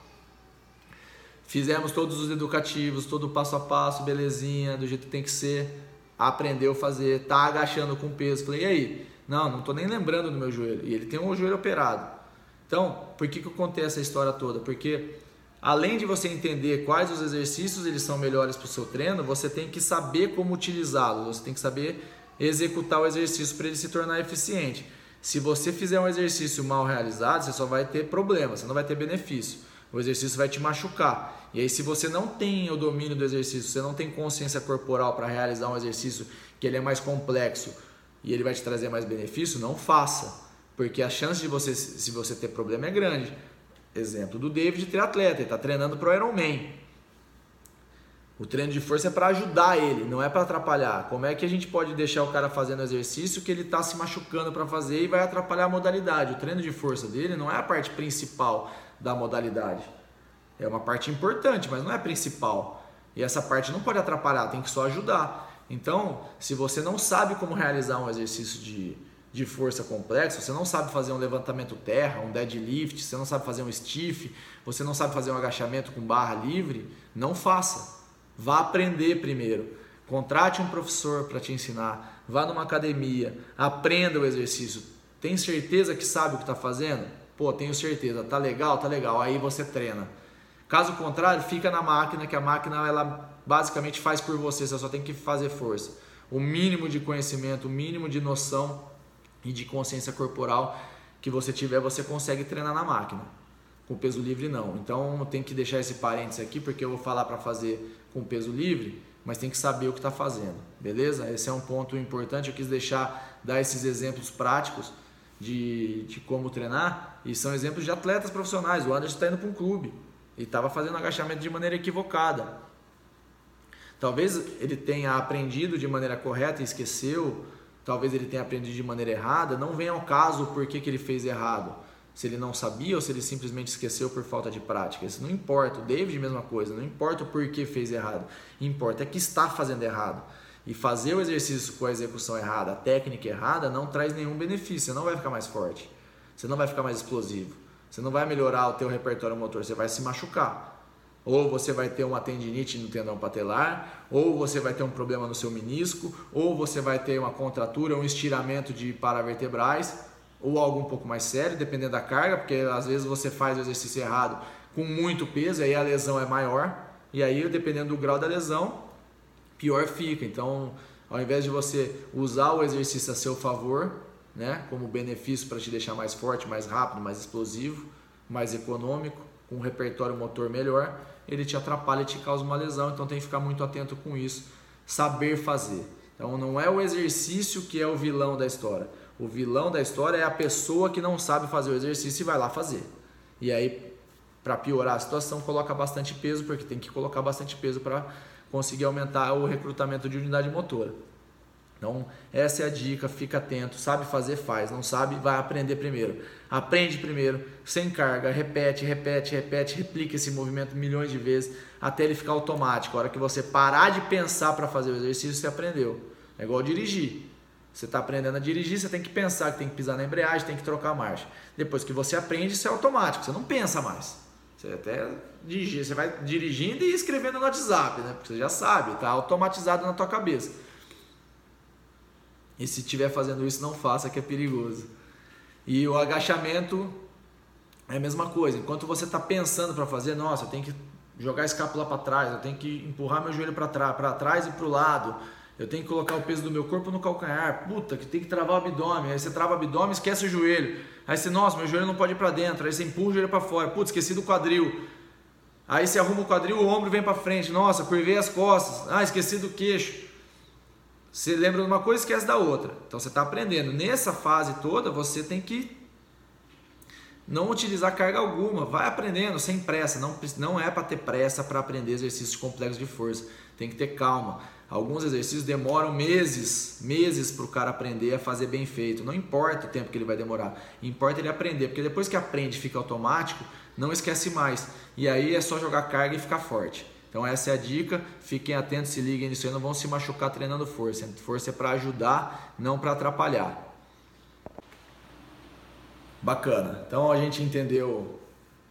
Fizemos todos os educativos, todo o passo a passo, belezinha, do jeito que tem que ser. Aprendeu a fazer, tá agachando com peso. Falei, e aí? Não, não tô nem lembrando do meu joelho. E ele tem um joelho operado. Então, por que, que eu contei essa história toda? Porque além de você entender quais os exercícios eles são melhores para o seu treino, você tem que saber como utilizá-los, você tem que saber executar o exercício para ele se tornar eficiente. Se você fizer um exercício mal realizado, você só vai ter problema, você não vai ter benefício. O exercício vai te machucar. E aí, se você não tem o domínio do exercício, você não tem consciência corporal para realizar um exercício que ele é mais complexo e ele vai te trazer mais benefício, não faça. Porque a chance de você, se você ter problema é grande. Exemplo do David, triatleta, ele está treinando para o Ironman. O treino de força é para ajudar ele, não é para atrapalhar. Como é que a gente pode deixar o cara fazendo exercício que ele está se machucando para fazer e vai atrapalhar a modalidade? O treino de força dele não é a parte principal da modalidade. É uma parte importante, mas não é principal. E essa parte não pode atrapalhar, tem que só ajudar. Então, se você não sabe como realizar um exercício de, de força complexo, você não sabe fazer um levantamento terra, um deadlift, você não sabe fazer um stiff, você não sabe fazer um agachamento com barra livre, não faça. Vá aprender primeiro. Contrate um professor para te ensinar. Vá numa academia, aprenda o exercício. Tem certeza que sabe o que está fazendo? Pô, tenho certeza. Tá legal, tá legal. Aí você treina. Caso contrário, fica na máquina, que a máquina ela basicamente faz por você. Você só tem que fazer força. O mínimo de conhecimento, o mínimo de noção e de consciência corporal que você tiver, você consegue treinar na máquina. Com peso livre não. Então tem que deixar esse parênteses aqui porque eu vou falar para fazer com peso livre, mas tem que saber o que está fazendo, beleza? Esse é um ponto importante. Eu quis deixar dar esses exemplos práticos de, de como treinar e são exemplos de atletas profissionais. O Anderson está indo para um clube e estava fazendo agachamento de maneira equivocada. Talvez ele tenha aprendido de maneira correta e esqueceu talvez ele tenha aprendido de maneira errada, não vem ao caso por que, que ele fez errado. Se ele não sabia ou se ele simplesmente esqueceu por falta de prática. Isso não importa. O David, mesma coisa. Não importa o porquê fez errado. Importa é que está fazendo errado. E fazer o exercício com a execução errada, a técnica errada, não traz nenhum benefício. Você não vai ficar mais forte. Você não vai ficar mais explosivo. Você não vai melhorar o teu repertório motor. Você vai se machucar. Ou você vai ter uma tendinite no tendão patelar, ou você vai ter um problema no seu menisco, ou você vai ter uma contratura, um estiramento de paravertebrais, ou algo um pouco mais sério, dependendo da carga, porque às vezes você faz o exercício errado com muito peso, aí a lesão é maior, e aí dependendo do grau da lesão, pior fica. Então, ao invés de você usar o exercício a seu favor, né, como benefício para te deixar mais forte, mais rápido, mais explosivo, mais econômico, com um repertório motor melhor, ele te atrapalha e te causa uma lesão, então tem que ficar muito atento com isso, saber fazer. Então não é o exercício que é o vilão da história. O vilão da história é a pessoa que não sabe fazer o exercício e vai lá fazer. E aí, para piorar a situação, coloca bastante peso, porque tem que colocar bastante peso para conseguir aumentar o recrutamento de unidade motora. Então, essa é a dica, fica atento, sabe fazer, faz, não sabe, vai aprender primeiro. Aprende primeiro, sem carga, repete, repete, repete, replica esse movimento milhões de vezes até ele ficar automático. A hora que você parar de pensar para fazer o exercício, você aprendeu. É igual dirigir. Você está aprendendo a dirigir, você tem que pensar que tem que pisar na embreagem, tem que trocar a marcha. Depois que você aprende, isso é automático, você não pensa mais. Você até dirigir, você vai dirigindo e escrevendo no WhatsApp, né? Porque você já sabe, está automatizado na tua cabeça. E se estiver fazendo isso, não faça, que é perigoso. E o agachamento é a mesma coisa. Enquanto você está pensando para fazer, nossa, eu tenho que jogar a escápula para trás, eu tenho que empurrar meu joelho para trás, para trás e para o lado. Eu tenho que colocar o peso do meu corpo no calcanhar. Puta, que tem que travar o abdômen. Aí você trava o abdômen, esquece o joelho. Aí você, nossa, meu joelho não pode ir para dentro. Aí você empurra o joelho para fora. Putz, esqueci do quadril. Aí você arruma o quadril, o ombro vem para frente. Nossa, curvei as costas. Ah, esqueci do queixo. Você lembra de uma coisa, esquece da outra. Então você está aprendendo. Nessa fase toda, você tem que não utilizar carga alguma. Vai aprendendo sem pressa. Não, não é para ter pressa para aprender exercícios complexos de força. Tem que ter calma. Alguns exercícios demoram meses, meses para o cara aprender a fazer bem feito. Não importa o tempo que ele vai demorar, importa ele aprender, porque depois que aprende fica automático, não esquece mais. E aí é só jogar carga e ficar forte. Então essa é a dica, fiquem atentos, se liguem nisso aí, não vão se machucar treinando força. Força é para ajudar, não para atrapalhar. Bacana. Então a gente entendeu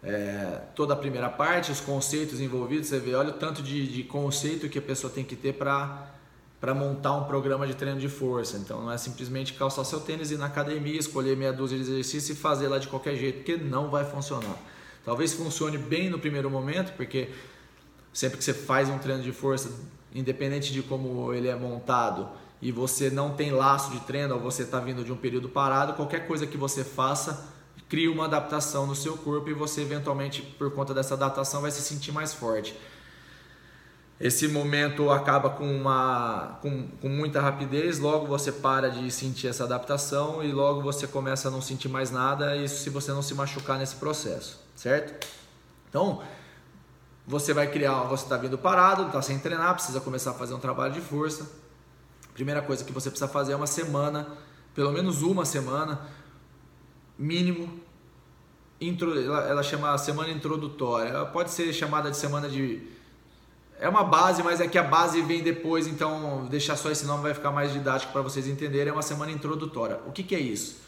é, toda a primeira parte, os conceitos envolvidos, você vê, olha o tanto de, de conceito que a pessoa tem que ter para para montar um programa de treino de força. Então não é simplesmente calçar seu tênis e ir na academia, escolher meia dúzia de exercícios e fazer lá de qualquer jeito, porque não vai funcionar. Talvez funcione bem no primeiro momento, porque sempre que você faz um treino de força, independente de como ele é montado, e você não tem laço de treino ou você está vindo de um período parado, qualquer coisa que você faça cria uma adaptação no seu corpo e você eventualmente, por conta dessa adaptação, vai se sentir mais forte. Esse momento acaba com, uma, com, com muita rapidez, logo você para de sentir essa adaptação e logo você começa a não sentir mais nada, isso se você não se machucar nesse processo, certo? Então, você vai criar, você está vindo parado, está sem treinar, precisa começar a fazer um trabalho de força. Primeira coisa que você precisa fazer é uma semana, pelo menos uma semana, mínimo ela, ela chama semana introdutória. Ela pode ser chamada de semana de. É uma base, mas é que a base vem depois, então deixar só esse nome vai ficar mais didático para vocês entenderem. É uma semana introdutória. O que, que é isso?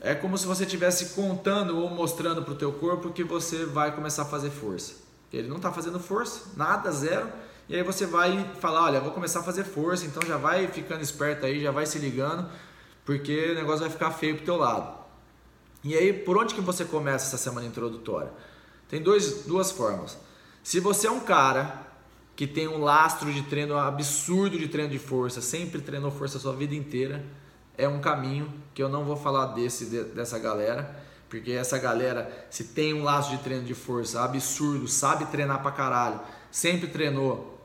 É como se você estivesse contando ou mostrando para o teu corpo que você vai começar a fazer força. Ele não está fazendo força, nada, zero. E aí você vai falar, olha, vou começar a fazer força, então já vai ficando esperto aí, já vai se ligando, porque o negócio vai ficar feio pro teu lado. E aí, por onde que você começa essa semana introdutória? Tem dois, duas formas. Se você é um cara que tem um lastro de treino absurdo de treino de força, sempre treinou força a sua vida inteira, é um caminho que eu não vou falar desse dessa galera, porque essa galera, se tem um lastro de treino de força absurdo, sabe treinar pra caralho, sempre treinou,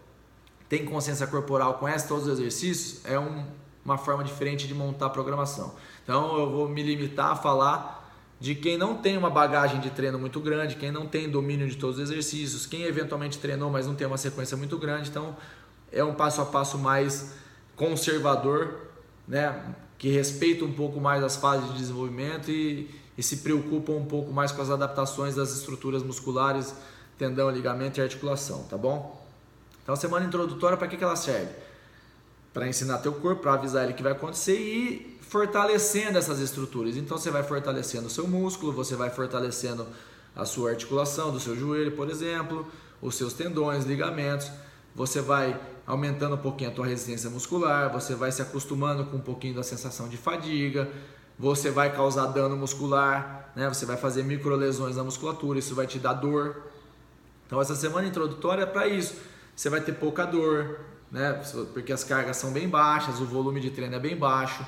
tem consciência corporal, conhece todos os exercícios, é um, uma forma diferente de montar a programação. Então eu vou me limitar a falar de quem não tem uma bagagem de treino muito grande, quem não tem domínio de todos os exercícios, quem eventualmente treinou, mas não tem uma sequência muito grande. Então, é um passo a passo mais conservador, né? que respeita um pouco mais as fases de desenvolvimento e, e se preocupa um pouco mais com as adaptações das estruturas musculares, tendão, ligamento e articulação, tá bom? Então, a semana introdutória, para que, que ela serve? Para ensinar teu corpo, para avisar ele que vai acontecer e fortalecendo essas estruturas. Então você vai fortalecendo o seu músculo, você vai fortalecendo a sua articulação do seu joelho, por exemplo, os seus tendões, ligamentos. Você vai aumentando um pouquinho a tua resistência muscular, você vai se acostumando com um pouquinho da sensação de fadiga, você vai causar dano muscular, né? Você vai fazer micro lesões na musculatura, isso vai te dar dor. Então essa semana introdutória é para isso. Você vai ter pouca dor, né? Porque as cargas são bem baixas, o volume de treino é bem baixo.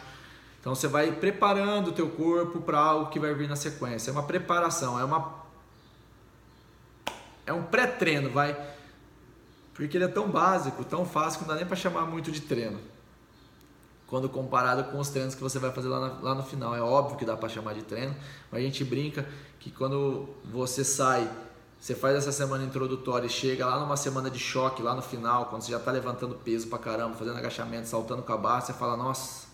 Então você vai preparando o teu corpo para algo que vai vir na sequência. É uma preparação, é uma é um pré-treino, vai. Porque ele é tão básico, tão fácil que não dá nem para chamar muito de treino. Quando comparado com os treinos que você vai fazer lá, na, lá no final. É óbvio que dá para chamar de treino, mas a gente brinca que quando você sai, você faz essa semana introdutória e chega lá numa semana de choque, lá no final, quando você já está levantando peso pra caramba, fazendo agachamento, saltando com a barra, você fala, nossa,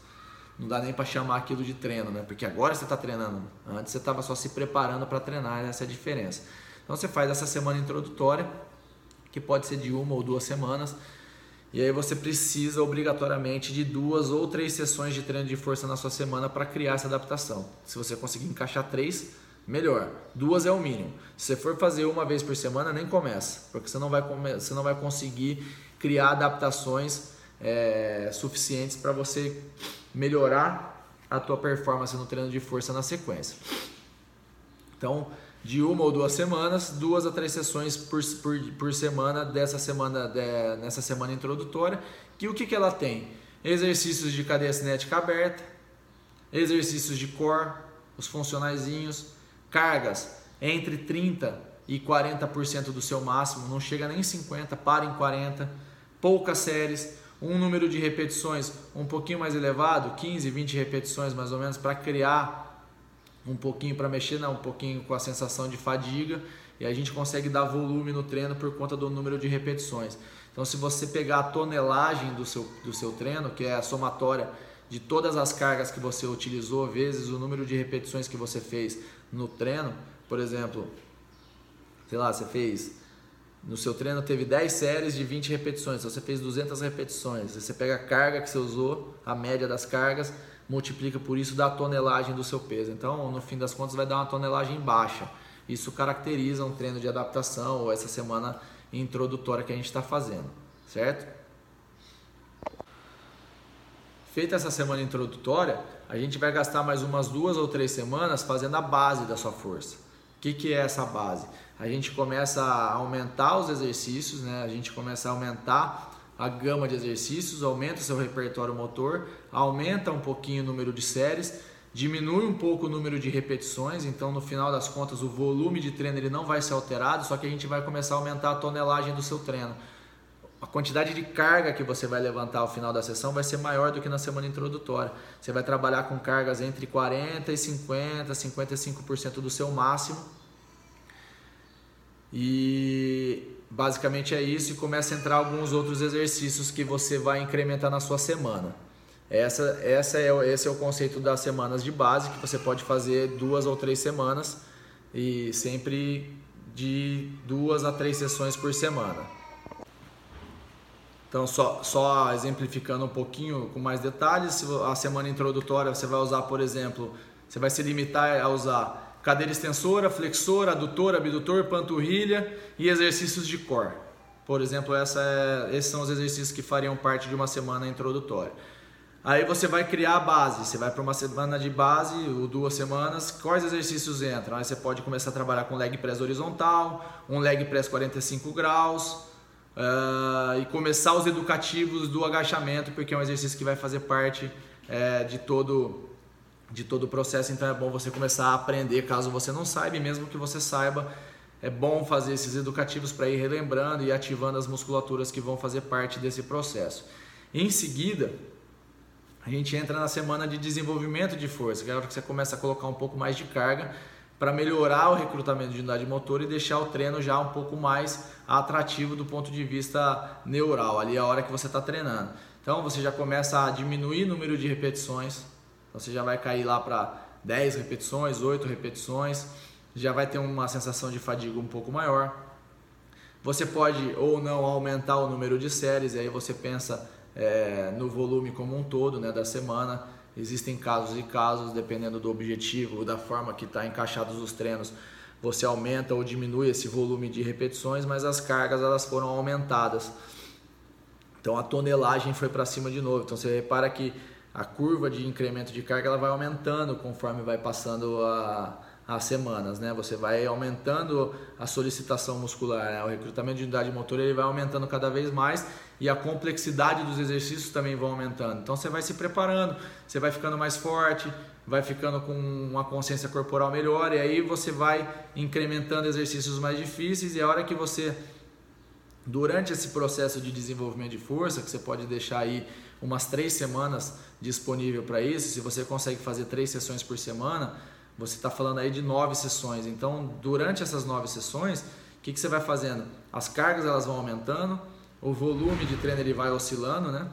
não dá nem para chamar aquilo de treino, né? Porque agora você está treinando. Antes você estava só se preparando para treinar, essa é a diferença. Então você faz essa semana introdutória, que pode ser de uma ou duas semanas, e aí você precisa obrigatoriamente de duas ou três sessões de treino de força na sua semana para criar essa adaptação. Se você conseguir encaixar três, melhor. Duas é o mínimo. Se você for fazer uma vez por semana, nem começa, porque você não vai, você não vai conseguir criar adaptações é, suficientes para você melhorar a tua performance no treino de força na sequência. Então, de uma ou duas semanas, duas a três sessões por, por, por semana dessa semana de, nessa semana introdutória. Que o que, que ela tem? Exercícios de cadeia cinética aberta, exercícios de core, os funcionaizinhos, cargas entre 30 e 40% do seu máximo, não chega nem 50, para em 40, poucas séries, um número de repetições um pouquinho mais elevado, 15, 20 repetições mais ou menos, para criar um pouquinho, para mexer não, um pouquinho com a sensação de fadiga, e a gente consegue dar volume no treino por conta do número de repetições. Então, se você pegar a tonelagem do seu, do seu treino, que é a somatória de todas as cargas que você utilizou, vezes o número de repetições que você fez no treino, por exemplo, sei lá, você fez no seu treino teve 10 séries de 20 repetições, então você fez 200 repetições. Você pega a carga que você usou, a média das cargas, multiplica por isso da tonelagem do seu peso. Então, no fim das contas, vai dar uma tonelagem baixa. Isso caracteriza um treino de adaptação ou essa semana introdutória que a gente está fazendo, certo? Feita essa semana introdutória, a gente vai gastar mais umas duas ou três semanas fazendo a base da sua força. O que, que é essa base? A gente começa a aumentar os exercícios, né? a gente começa a aumentar a gama de exercícios, aumenta o seu repertório motor, aumenta um pouquinho o número de séries, diminui um pouco o número de repetições, então no final das contas o volume de treino ele não vai ser alterado, só que a gente vai começar a aumentar a tonelagem do seu treino a quantidade de carga que você vai levantar ao final da sessão vai ser maior do que na semana introdutória. Você vai trabalhar com cargas entre 40 e 50, 55% do seu máximo. E basicamente é isso e começa a entrar alguns outros exercícios que você vai incrementar na sua semana. Essa, essa é, esse é o conceito das semanas de base que você pode fazer duas ou três semanas e sempre de duas a três sessões por semana. Então, só, só exemplificando um pouquinho com mais detalhes, a semana introdutória você vai usar, por exemplo, você vai se limitar a usar cadeira extensora, flexora, adutor, abdutor, panturrilha e exercícios de core. Por exemplo, essa é, esses são os exercícios que fariam parte de uma semana introdutória. Aí você vai criar a base, você vai para uma semana de base, ou duas semanas, quais exercícios entram? Aí você pode começar a trabalhar com leg press horizontal, um leg press 45 graus, uh, e começar os educativos do agachamento, porque é um exercício que vai fazer parte é, de todo de todo o processo, então é bom você começar a aprender, caso você não saiba, e mesmo que você saiba, é bom fazer esses educativos para ir relembrando e ativando as musculaturas que vão fazer parte desse processo. Em seguida, a gente entra na semana de desenvolvimento de força, que é a hora que você começa a colocar um pouco mais de carga para melhorar o recrutamento de unidade motor e deixar o treino já um pouco mais atrativo do ponto de vista neural, ali é a hora que você está treinando. Então você já começa a diminuir o número de repetições, então você já vai cair lá para 10 repetições, 8 repetições, já vai ter uma sensação de fadiga um pouco maior. Você pode ou não aumentar o número de séries, aí você pensa é, no volume como um todo né, da semana Existem casos e casos, dependendo do objetivo, da forma que está encaixados os treinos, você aumenta ou diminui esse volume de repetições, mas as cargas elas foram aumentadas. Então a tonelagem foi para cima de novo. Então você repara que a curva de incremento de carga ela vai aumentando conforme vai passando a, as semanas, né? Você vai aumentando a solicitação muscular, né? o recrutamento de unidade motor ele vai aumentando cada vez mais e a complexidade dos exercícios também vão aumentando. Então você vai se preparando, você vai ficando mais forte, vai ficando com uma consciência corporal melhor e aí você vai incrementando exercícios mais difíceis e a hora que você durante esse processo de desenvolvimento de força, que você pode deixar aí umas três semanas disponível para isso, se você consegue fazer três sessões por semana, você está falando aí de nove sessões. Então, durante essas nove sessões, o que, que você vai fazendo? As cargas elas vão aumentando, o volume de treino ele vai oscilando, né?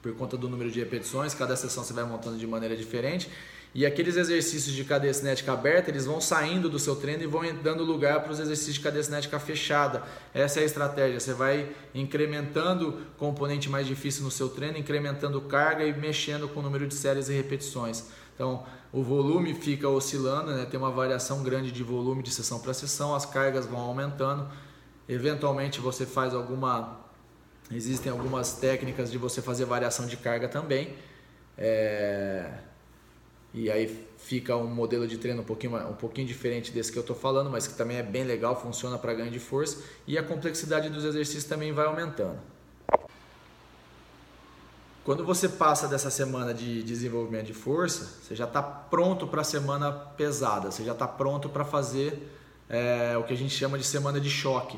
Por conta do número de repetições, cada sessão você vai montando de maneira diferente. E aqueles exercícios de cadeia cinética aberta, eles vão saindo do seu treino e vão dando lugar para os exercícios de cadeia cinética fechada. Essa é a estratégia. Você vai incrementando componente mais difícil no seu treino, incrementando carga e mexendo com o número de séries e repetições. Então, o volume fica oscilando, né? tem uma variação grande de volume de sessão para sessão, as cargas vão aumentando. Eventualmente você faz alguma. Existem algumas técnicas de você fazer variação de carga também. É... e aí fica um modelo de treino um pouquinho, um pouquinho diferente desse que eu estou falando, mas que também é bem legal, funciona para ganho de força e a complexidade dos exercícios também vai aumentando. Quando você passa dessa semana de desenvolvimento de força, você já está pronto para a semana pesada, você já está pronto para fazer é, o que a gente chama de semana de choque,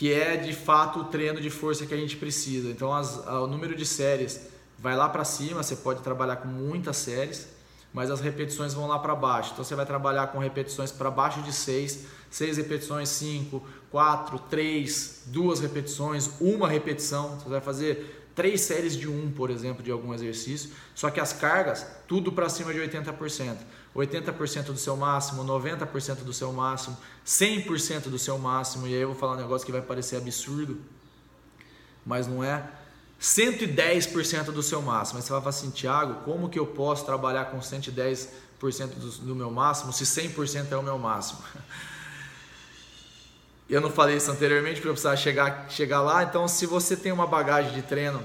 que é de fato o treino de força que a gente precisa. Então, as, o número de séries vai lá para cima, você pode trabalhar com muitas séries, mas as repetições vão lá para baixo. Então, você vai trabalhar com repetições para baixo de 6, 6 repetições, 5, 4, 3, 2 repetições, uma repetição. Você vai fazer três séries de um, por exemplo, de algum exercício, só que as cargas, tudo para cima de 80%. 80% do seu máximo, 90% do seu máximo, 100% do seu máximo, e aí eu vou falar um negócio que vai parecer absurdo, mas não é. 110% do seu máximo. Aí você vai falar assim, Thiago, como que eu posso trabalhar com 110% do, do meu máximo se 100% é o meu máximo? Eu não falei isso anteriormente porque eu precisava chegar, chegar lá. Então, se você tem uma bagagem de treino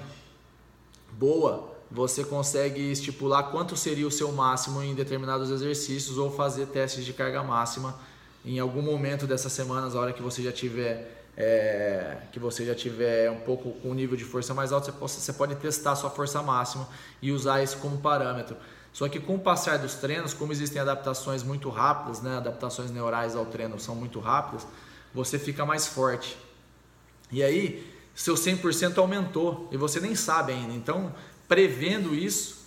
boa, você consegue estipular quanto seria o seu máximo em determinados exercícios ou fazer testes de carga máxima em algum momento dessas semanas, a hora que você já tiver é, que você já tiver um pouco com um nível de força mais alto, você pode, você pode testar sua força máxima e usar isso como parâmetro. Só que com o passar dos treinos, como existem adaptações muito rápidas, né, adaptações neurais ao treino são muito rápidas, você fica mais forte. E aí, seu 100% aumentou e você nem sabe ainda. Então, prevendo isso,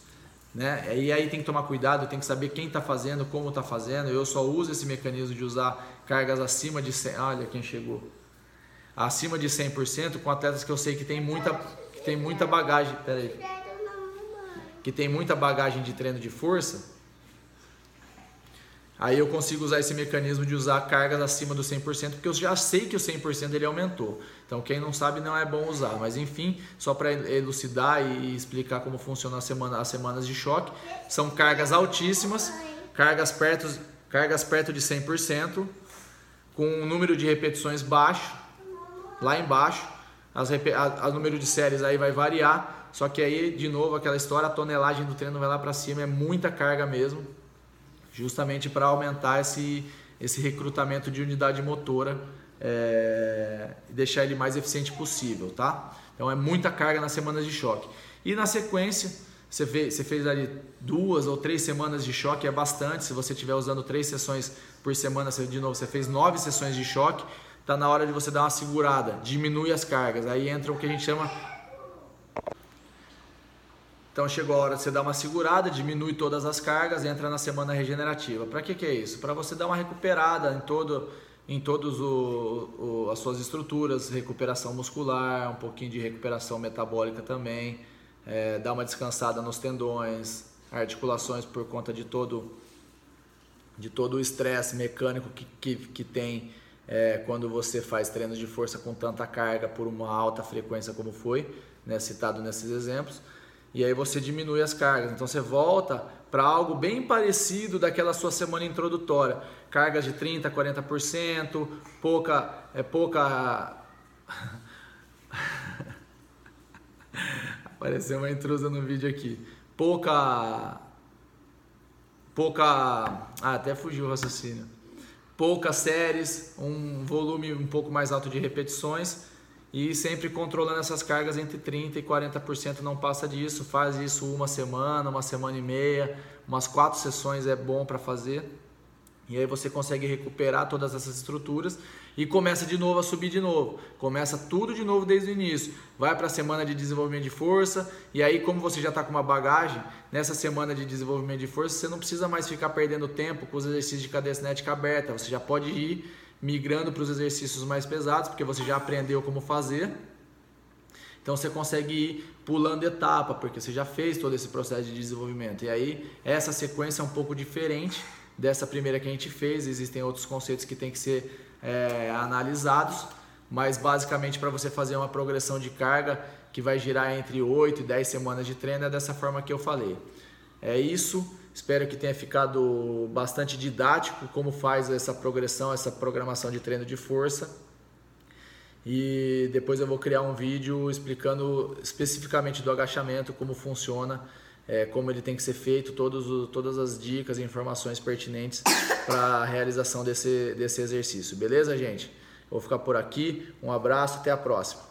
né? E aí tem que tomar cuidado, tem que saber quem está fazendo, como está fazendo. Eu só uso esse mecanismo de usar cargas acima de 100. Olha quem chegou. Acima de 100% com atletas que eu sei que tem muita, que tem muita bagagem. Pera aí. Que tem muita bagagem de treino de força Aí eu consigo usar esse mecanismo de usar cargas acima do 100%, porque eu já sei que o 100% ele aumentou. Então quem não sabe não é bom usar, mas enfim, só para elucidar e explicar como funciona semana, as semanas de choque, são cargas altíssimas, cargas perto, cargas perto de 100%, com um número de repetições baixo, lá embaixo, as, a, a número de séries aí vai variar, só que aí de novo aquela história, a tonelagem do treino vai lá para cima, é muita carga mesmo justamente para aumentar esse, esse recrutamento de unidade motora é, e deixar ele mais eficiente possível, tá? Então é muita carga nas semanas de choque. E na sequência, você fez, você fez ali duas ou três semanas de choque, é bastante. Se você estiver usando três sessões por semana, você, de novo, você fez nove sessões de choque, está na hora de você dar uma segurada, diminui as cargas. Aí entra o que a gente chama então chegou a hora de você dar uma segurada, diminui todas as cargas, entra na semana regenerativa. Para que, que é isso? Para você dar uma recuperada em todo em todas as suas estruturas, recuperação muscular, um pouquinho de recuperação metabólica também, é, dar uma descansada nos tendões, articulações por conta de todo de todo o estresse mecânico que, que, que tem é, quando você faz treinos de força com tanta carga por uma alta frequência como foi, né, citado nesses exemplos e aí você diminui as cargas. Então você volta para algo bem parecido daquela sua semana introdutória. Cargas de 30, 40%, pouca é pouca Apareceu uma intrusa no vídeo aqui. Pouca pouca, ah, até fugiu o raciocínio. Poucas séries, um volume um pouco mais alto de repetições e sempre controlando essas cargas entre 30% e 40%, não passa disso, faz isso uma semana, uma semana e meia, umas quatro sessões é bom para fazer. E aí você consegue recuperar todas essas estruturas e começa de novo a subir de novo. Começa tudo de novo desde o início. Vai para a semana de desenvolvimento de força e aí como você já está com uma bagagem, nessa semana de desenvolvimento de força, você não precisa mais ficar perdendo tempo com os exercícios de cadeia cinética aberta. Você já pode ir migrando para os exercícios mais pesados, porque você já aprendeu como fazer. Então você consegue ir pulando etapa, porque você já fez todo esse processo de desenvolvimento. E aí essa sequência é um pouco diferente dessa primeira que a gente fez. Existem outros conceitos que têm que ser é, analisados, mas basicamente para você fazer uma progressão de carga que vai girar entre 8 e 10 semanas de treino é dessa forma que eu falei. É isso. Espero que tenha ficado bastante didático como faz essa progressão, essa programação de treino de força. E depois eu vou criar um vídeo explicando especificamente do agachamento, como funciona é, como ele tem que ser feito, todos, todas as dicas e informações pertinentes para a realização desse, desse exercício. Beleza, gente? Vou ficar por aqui. Um abraço, até a próxima.